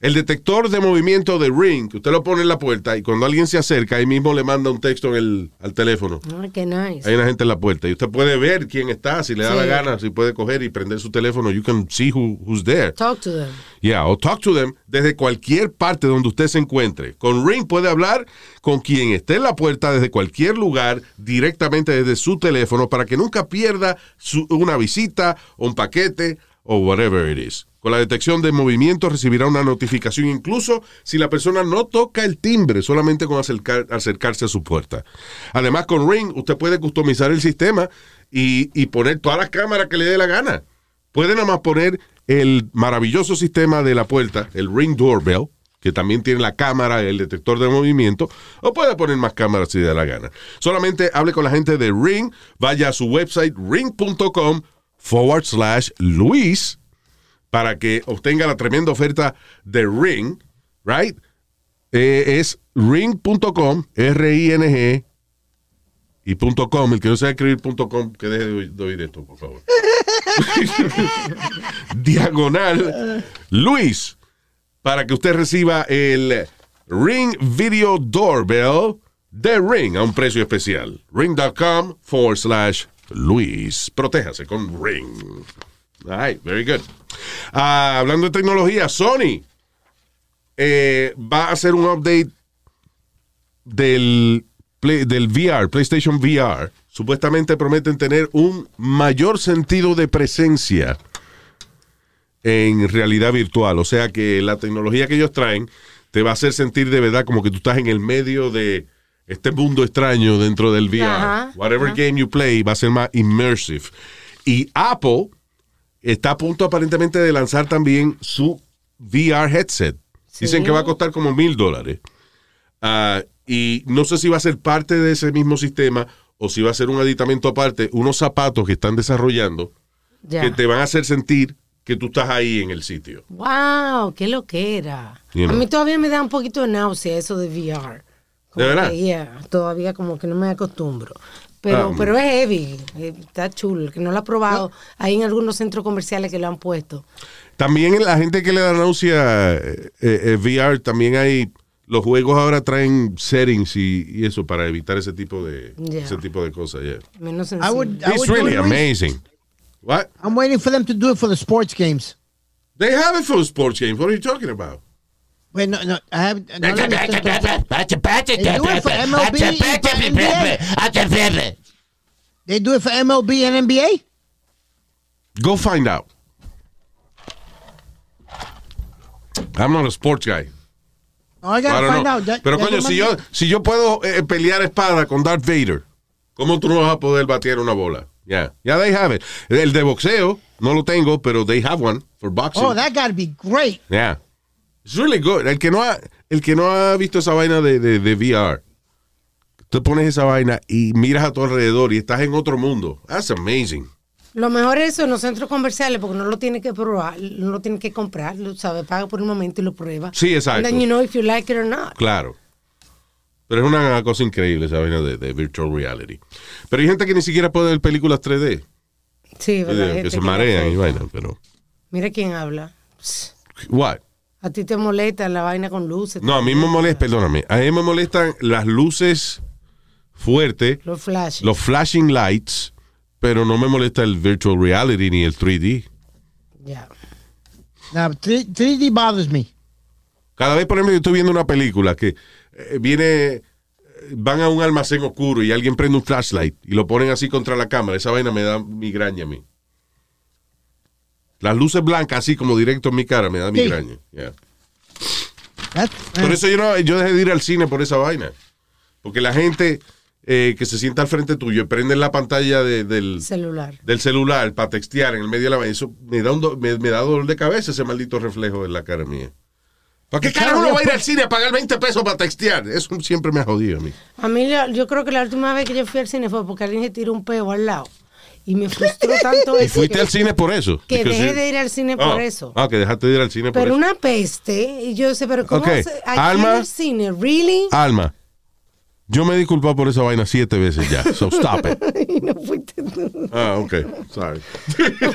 S4: El detector de movimiento de Ring, que usted lo pone en la puerta y cuando alguien se acerca, ahí mismo le manda un texto en el, al teléfono.
S5: Ay, qué nice.
S4: Hay una gente en la puerta y usted puede ver quién está, si le da
S5: Sí.
S4: la gana, si puede coger y prender su teléfono. You can see who, who's there.
S5: Talk to them.
S4: Yeah, o talk to them desde cualquier parte donde usted se encuentre. Con Ring puede hablar con quien esté en la puerta desde cualquier lugar, directamente desde su teléfono, para que nunca pierda su- una visita o un paquete o whatever it is. Con la detección de movimiento recibirá una notificación incluso si la persona no toca el timbre, solamente con acercar- acercarse a su puerta. Además, con Ring usted puede customizar el sistema y, y poner todas las cámaras que le dé la gana. Puede nada más poner el maravilloso sistema de la puerta, el Ring Doorbell, que también tiene la cámara, el detector de movimiento, o puede poner más cámaras si le da la gana. Solamente hable con la gente de Ring, vaya a su website ring.com forward slash Luis para que obtenga la tremenda oferta de Ring, right? Eh, es ring.com, R-I-N-G, y punto .com, el que no sabe escribir punto .com, que deje de de oír esto, por favor. *laughs* Diagonal Luis, para que usted reciba el Ring Video Doorbell de Ring a un precio especial. Ring.com forward slash Luis. Protéjase con Ring. All right, very good. Ah, hablando de tecnología, Sony eh, va a hacer un update del, Play- del VR, PlayStation VR. Supuestamente prometen tener un mayor sentido de presencia en realidad virtual. O sea que la tecnología que ellos traen te va a hacer sentir de verdad como que tú estás en el medio de este mundo extraño dentro del VR. Whatever game you play va a ser más immersive. Y Apple está a punto aparentemente de lanzar también su VR headset. Dicen que va a costar como mil dólares. Ah, y no sé si va a ser parte de ese mismo sistema o si va a ser un aditamento aparte, unos zapatos que están desarrollando que te van a hacer sentir que tú estás ahí en el sitio.
S5: Wow, qué lo que era.
S4: You
S5: A
S4: know.
S5: mí todavía me da un poquito de náusea eso de VR. Como
S4: ¿De verdad?
S5: que, yeah, todavía como que no me acostumbro. Pero,
S4: Ah,
S5: pero es heavy, eh, está chulo. Que no lo ha probado, hay en algunos centros comerciales que lo han puesto.
S4: También la gente que le da náusea eh, eh, VR, también hay los juegos ahora traen settings y, y eso para evitar ese tipo de
S5: Yeah.
S4: ese tipo de cosas. Yeah.
S5: Menos
S3: I
S5: sensible.
S3: would, I
S4: It's
S3: would do
S4: really amazing. What?
S3: I'm waiting for them to do it for the sports games.
S4: They have it for sports games. What are you talking about?
S3: Wait, no, no, I have. No, finish. They do it for MLB and for NBA. They do it for MLB and NBA.
S4: Go find out. I'm not a sports guy.
S3: Oh, I
S4: I
S3: gotta
S4: don't
S3: find
S4: know.
S3: out. Ya-
S4: Pero
S3: ya
S4: coño, si yo,
S3: mandé.
S4: si yo puedo eh, pelear espada con Darth Vader, ¿cómo tú no vas a poder batear una bola? Yeah, yeah, they have it. El de boxeo no lo tengo, pero they have one for boxing.
S3: Oh, that gotta be great.
S4: Yeah. It's really good. El que no ha, el que no ha visto esa vaina de, de, de VR, tú pones esa vaina y miras a tu alrededor y estás en otro mundo. That's amazing.
S5: Lo mejor es eso en los centros comerciales porque no lo tienes que probar, no lo tienes que comprar, lo sabes, paga por un momento y lo prueba.
S4: Sí, exacto.
S5: And then you know if you like it or not.
S4: Claro. Pero es una cosa increíble esa vaina de, de virtual reality. Pero hay gente que ni siquiera puede ver películas 3D.
S5: Sí, ¿verdad?
S4: que se marean y vaina, pero
S5: Mira quién habla.
S4: What?
S5: A ti te molesta la vaina con luces.
S4: No, a mí me molesta, perdóname, a mí me molestan las luces fuertes,
S5: Los flashes.
S4: los flashing lights, pero no me molesta el virtual reality ni el 3D.
S5: Ya.
S3: Now, 3, 3D bothers me.
S4: Cada vez, por ejemplo, yo estoy viendo una película que eh, viene, van a un almacén oscuro y alguien prende un flashlight y lo ponen así contra la cámara. Esa vaina me da migraña a mí. Las luces blancas, así como directo en mi cara, me da migraña. Yeah. Por eso yo, no, yo dejé de ir al cine por esa vaina. Porque la gente eh, que se sienta al frente tuyo y prende la pantalla de- del,
S5: Celular.
S4: del celular para textear en el medio de la vaina, eso me da, un do- me, me da dolor de cabeza ese maldito reflejo en la cara mía. ¿Para qué carajo uno va a ir al cine a pagar 20 pesos para textear? Eso siempre me ha jodido a mí.
S5: A mí yo creo que la última vez que yo fui al cine fue porque alguien se tiró un peo al lado. Y me frustró tanto
S4: ¿Y
S5: eso
S4: fuiste
S5: que-
S4: al cine por eso?
S5: Que
S4: Because
S5: dejé
S4: you-
S5: de ir al cine por
S4: Ah,
S5: eso.
S4: Ah, que dejaste de ir al cine por
S5: Pero
S4: eso.
S5: una peste. Y yo sé, pero ¿cómo
S4: Ok,
S5: se, aquí
S4: Alma.
S5: el cine? ¿Really?
S4: Alma, yo me he disculpado por esa vaina siete veces ya. So *laughs* stop it.
S5: Y no fuiste tú.
S4: Ah, ok. Sorry.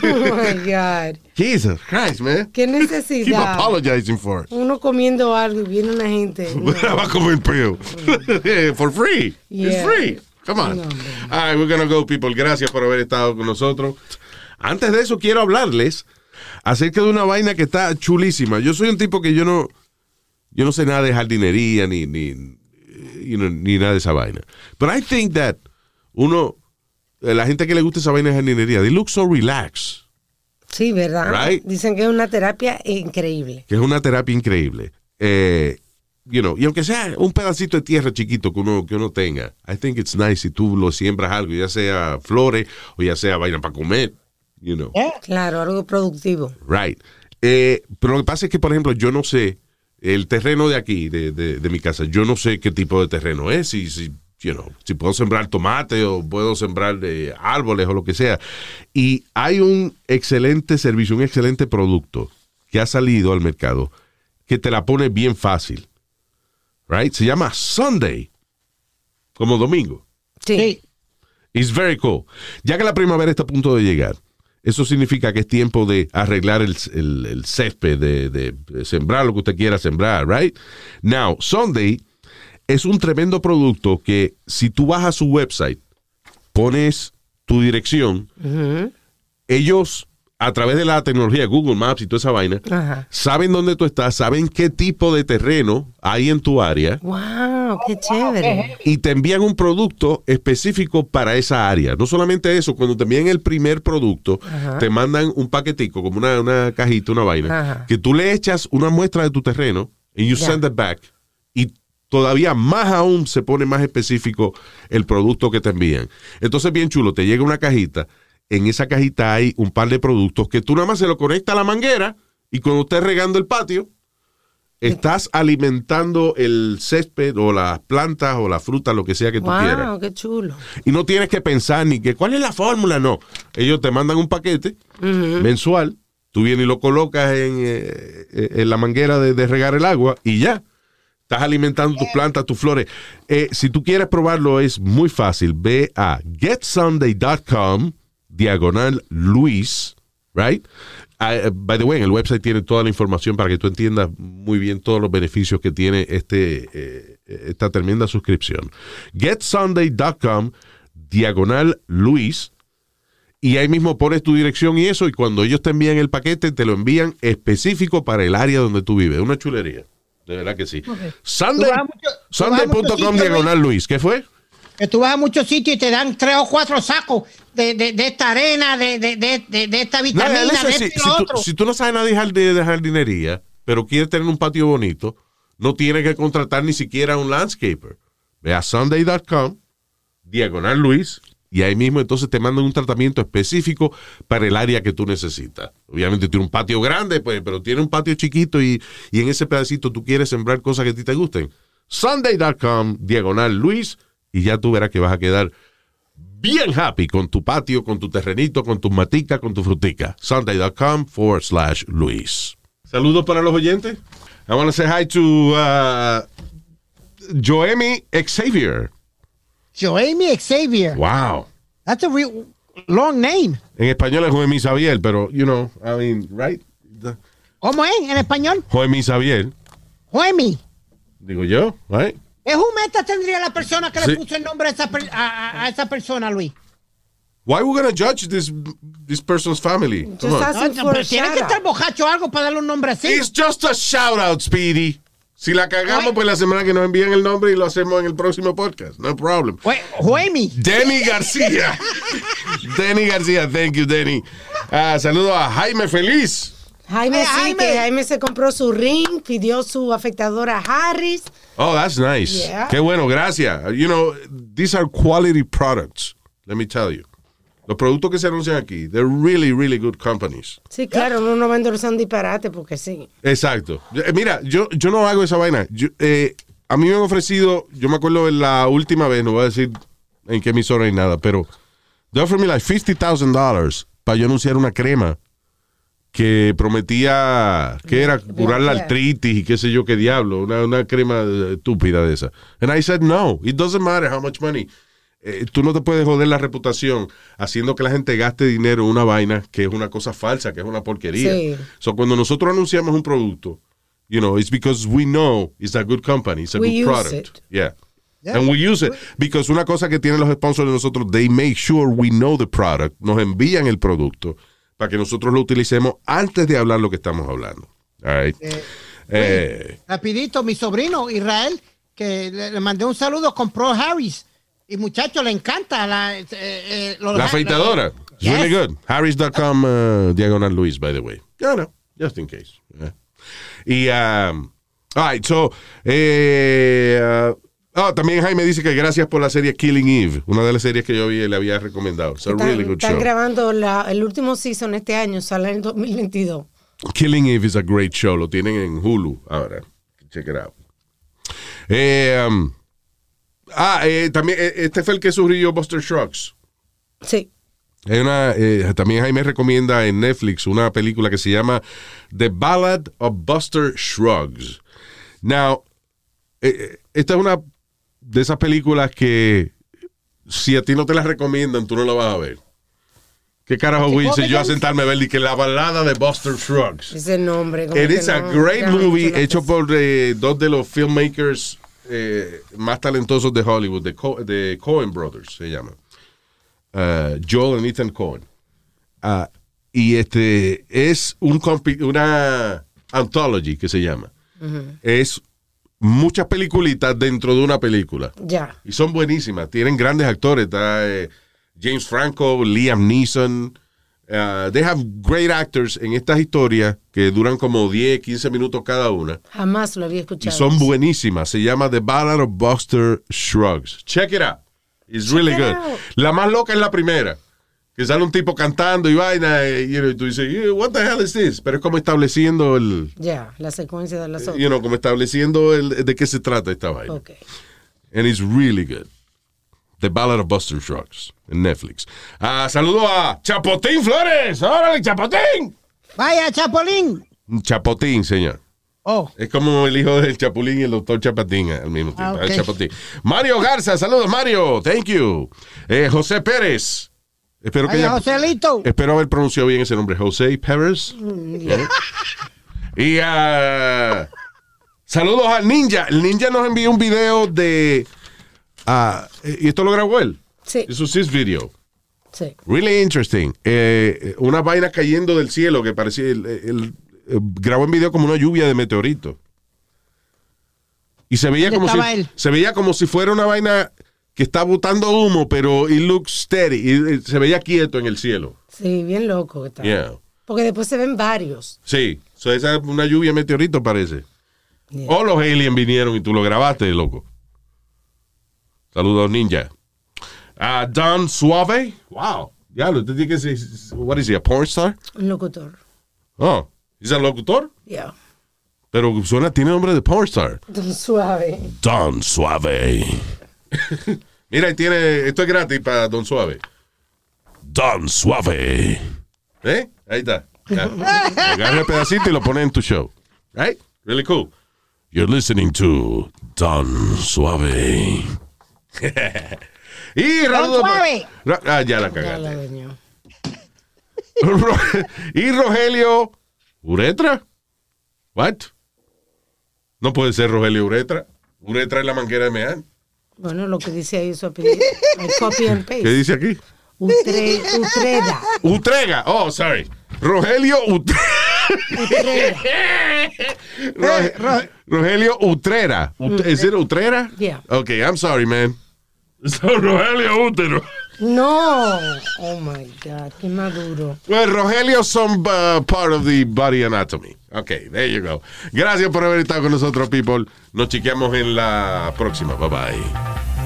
S5: Oh my God.
S4: Jesus Christ, man.
S5: Qué
S4: Keep
S5: necesidad.
S4: apologizing for it.
S5: Uno comiendo algo y viene una gente.
S4: Va a comer peo. *laughs* For free. It's
S5: Yeah.
S4: free. Come on. All right, we're gonna go, people. Gracias por haber estado con nosotros. Antes de eso, quiero hablarles acerca de una vaina que está chulísima. Yo soy un tipo que yo no, yo no sé nada de jardinería ni, ni, you know, ni nada de esa vaina. But I think that uno, eh, la gente que le gusta esa vaina de jardinería, they look so relaxed.
S5: Sí, ¿verdad?
S4: Right.
S5: Dicen que es una terapia increíble.
S4: que es una terapia increíble. Eh, you know, y aunque sea un pedacito de tierra chiquito que uno, que uno tenga, I think it's nice si tú lo siembras algo, ya sea flores o ya sea vaina para comer, you know.
S5: Claro, algo productivo.
S4: Right. Eh, pero lo que pasa es que, por ejemplo, yo no sé, el terreno de aquí, de, de- de mi casa, yo no sé qué tipo de terreno es, si, si, you know, si puedo sembrar tomate o puedo sembrar eh, árboles o lo que sea. Y hay un excelente servicio, un excelente producto que ha salido al mercado que te la pone bien fácil. Right? Se llama Sunday, como domingo.
S5: Sí.
S4: It's very cool. Ya que la primavera está a punto de llegar, eso significa que es tiempo de arreglar el, el- el césped, de, de- de sembrar lo que usted quiera sembrar, right? Now, Sunday es un tremendo producto que si tú vas a su website, pones tu dirección, ellos a través de la tecnología Google Maps y toda esa vaina,
S5: Ajá.
S4: saben dónde tú estás, saben qué tipo de terreno hay en tu área
S5: Wow, qué chévere.
S4: y te envían un producto específico para esa área. No solamente eso, cuando te envían el primer producto,
S5: Ajá.
S4: te mandan un paquetico, como una, una cajita, una vaina,
S5: Ajá.
S4: que tú le echas una muestra de tu terreno y you send it back. Y todavía más aún se pone más específico el producto que te envían. Entonces, bien chulo, te llega una cajita. En esa cajita hay un par de productos que tú nada más se lo conectas a la manguera y cuando estés regando el patio, estás alimentando el césped o las plantas o la fruta, lo que sea que tú quieras.
S5: Wow, qué chulo.
S4: Y no tienes que pensar ni que cuál es la fórmula, no. Ellos te mandan un paquete mensual, tú vienes y lo colocas en, eh, eh, en la manguera de, de regar el agua y ya. Estás alimentando tus plantas, tus flores. Eh, si tú quieres probarlo, es muy fácil. Ve a getsunday.com, diagonal Luis, right? Ah, eh, by the way, en el website tiene toda la información para que tú entiendas muy bien todos los beneficios que tiene este, eh, esta tremenda suscripción. Getsunday.com, diagonal Luis, y ahí mismo pones tu dirección y eso, y cuando ellos te envían el paquete, te lo envían específico para el área donde tú vives. Una chulería. De verdad que sí.
S3: Muchos
S4: Sunday.com diagonal Luis. ¿Qué fue?
S3: Que tú vas a muchos sitios y te dan tres o cuatro sacos de, de, de esta arena, de, de, de, de, de esta
S4: No,
S3: vitamina, de
S4: si,
S3: esto y
S4: si
S3: lo
S4: tú,
S3: otro.
S4: si tú no sabes nada de jardinería, pero quieres tener un patio bonito, no tienes que contratar ni siquiera un landscaper. Ve a sunday.com, diagonal Luis, y ahí mismo entonces te mandan un tratamiento específico para el área que tú necesitas. Obviamente tiene un patio grande, pues, pero tiene un patio chiquito y, y en ese pedacito tú quieres sembrar cosas que a ti te gusten. Sunday.com, diagonal Luis, y ya tú verás que vas a quedar bien happy con tu patio, con tu terrenito, con tus maticas, con tu frutica. Sunday.com forward slash Luis. Saludos para los oyentes. I want to say hi to uh, Joemi Xavier.
S3: Joemi Xavier.
S4: Wow.
S3: That's a real. long name.
S4: En español es Joemi Xavier, pero, you know, I mean, right? The-
S3: ¿Cómo es en español?
S4: Joemi Xavier,
S3: Joemi.
S4: digo yo, right?
S3: ¿Qué jumenta tendría la persona que
S4: Sí.
S3: le puso el nombre a esa, per- a, a- esa persona, Luis?
S4: Why we gonna judge this this person's family? Come on.
S3: No, pero tiene que estar bojacho o algo para darle un nombre así.
S4: It's just a shout out, Speedy. Si la cagamos, pues la semana que nos envíen el nombre y lo hacemos en el próximo podcast. No problem.
S3: Joemi.
S4: Denny García. *laughs* Denny García, thank you, Denny. Ah, saludo a Jaime Feliz.
S5: Jaime,
S3: Eh,
S5: sí,
S3: Jaime.
S5: que Jaime se compró su ring, pidió su afectadora Harris.
S4: Oh, that's nice.
S5: Yeah.
S4: Qué bueno, gracias. You know, these are quality products. Let me tell you. Los productos que se anuncian aquí, they're really, really good companies.
S5: Sí, claro, uno no va a endorsar un disparate porque sí.
S4: Exacto. Eh, Mira, yo, yo no hago esa vaina. Yo, eh, a mí me han ofrecido, yo me acuerdo en la última vez, no voy a decir en qué emisora ni nada, pero they offered me like $50,000 para yo anunciar una crema que prometía que era curar la artritis y qué sé yo qué diablo, una, una crema estúpida de esa. And I said no, it doesn't matter how much money. Eh, tú no te puedes joder la reputación haciendo que la gente gaste dinero en una vaina que es una cosa falsa, que es una porquería.
S5: Sí.
S4: So cuando nosotros anunciamos un producto, you know, it's because we know it's a good company, it's a
S5: We
S4: good
S5: use
S4: product.
S5: it.
S4: Yeah. And we use it because una cosa que tienen los sponsors de nosotros, they make sure we know the product, nos envían el producto para que nosotros lo utilicemos antes de hablar lo que estamos hablando. All right. Eh,
S3: Rapidito, mi sobrino Israel, que le, le mandé un saludo, compró Harris. Y muchacho, le encanta la, eh, eh,
S4: la afeitadora. It's
S3: Yes.
S4: really good. Harris.com uh, diagonal Luis, by the way. Yeah, no, just in case. Yeah. Y, um, all right, so, eh, uh, oh, también Jaime dice que gracias por la serie Killing Eve, una de las series que yo vi y le había recomendado. It's a
S5: Están,
S4: really good
S5: están
S4: show.
S5: grabando la- el último season este año, sale en 2022.
S4: Killing Eve is a great show. Lo tienen en Hulu ahora. Check it out. Eh, um, ah, eh, también, eh, este fue el que sugirió Buster Shrugs.
S5: Sí.
S4: Hay una, eh, también Jaime recomienda en Netflix una película que se llama The Ballad of Buster Shrugs. Now, esta es una de esas películas que si a ti no te las recomiendan, tú no la vas a ver. ¿Qué carajo voy a yo a sentarme a ver y que la balada de Buster Shrugs?
S5: Ese nombre.
S4: It is a
S5: no
S4: great movie hecho por eh, dos de los filmmakers eh, más talentosos de Hollywood, de, Co- de Coen Brothers, se llama. Uh, Joel y Ethan Cohen. Ah, y este es un una anthology que se llama. Es muchas peliculitas dentro de una película.
S5: Ya.
S4: Y son buenísimas. Tienen grandes actores. Está eh, James Franco, Liam Neeson. Uh, they have great actors en estas historias que duran como 10, 15 minutos cada una.
S5: Jamás lo había
S4: Y
S5: escuchado.
S4: son buenísimas. Se llama The Ballad of Buster Shrugs. Check it out. It's really good.
S5: out.
S4: La más loca es la primera. Que sale un tipo cantando y vaina. eh, you know, y tú dices, "Yeah, what the hell is this? Pero es como estableciendo el.
S5: Ya, la secuencia de las otras.
S4: You know, como estableciendo el, de qué se trata esta vaina.
S5: Ok.
S4: And it's really good. The Ballad of Buster Shrugs en Netflix. Ah, saludo a Chapotín Flores. ¡Órale, Chapotín!
S3: Vaya, Chapolín.
S4: Chapotín, señor.
S3: Oh.
S4: Es como el hijo del Chapulín y el doctor Chapatín al mismo tiempo.
S3: Ah.
S4: Chapotín. Mario Garza, saludos, Mario. Thank you. Eh, José Pérez. Espero que
S3: Vaya,
S4: haya-
S3: Joselito.
S4: Espero haber pronunciado bien ese nombre. José Pérez. Eh. Y ah, saludos al Ninja. El Ninja nos envió un video de. ah, y esto lo grabó él.
S5: Sí.
S4: Eso sí es video.
S5: Sí.
S4: Really interesting. Eh, una vaina cayendo del cielo que parecía. el- el- grabó en video como una lluvia de meteoritos. Y se veía
S3: ¿Dónde
S4: como si,
S3: él?
S4: se veía como si fuera una vaina que está botando humo, pero it looks steady. Y, eh, se veía quieto en el cielo.
S5: Sí, bien loco que está.
S4: Yeah.
S5: Porque después se ven varios.
S4: Sí. So, esa es una lluvia de meteoritos parece. O los aliens vinieron y tú lo grabaste, loco. Saludos, ninja. Ah, Don Suave. Wow. Ya, lo tiene que. What is he, a porn star?
S5: Un locutor.
S4: Oh, ¿es el locutor?
S5: Ya.
S4: Pero suena, tiene nombre de porn star.
S5: Don Suave.
S4: Don Suave. *laughs* Mira, y tiene, esto es gratis para Don Suave. Don Suave. ¿Eh? Ahí está. *laughs* Agarra el pedacito y lo pone en tu show. Right? Really cool. You're listening to Don Suave. *laughs* Y Raúl-
S3: suave.
S4: Ah, ya la
S5: Ya
S4: cagaste.
S5: la dañó.
S4: Ro- y Rogelio Uretra. What? No puede ser Rogelio Uretra. Uretra es la manguera de mear.
S5: Bueno, lo que dice ahí su apellido. Copy and
S4: ¿Qué
S5: paste.
S4: dice aquí?
S5: Utre, Utreda.
S4: Utrega. Oh, sorry. Rogelio Utrera.
S5: Utrera.
S4: Roge- Rogelio Utrera. Ut- ¿Es it Utrera?
S5: Yeah.
S4: Okay, I'm sorry, man. *laughs*
S6: Rogelio Útero.
S5: No. Oh my God, qué maduro.
S4: Well, Rogelio some uh, part of the body anatomy. Okay, there you go. Gracias por haber estado con nosotros, people. Nos chequeamos en la próxima. Bye bye.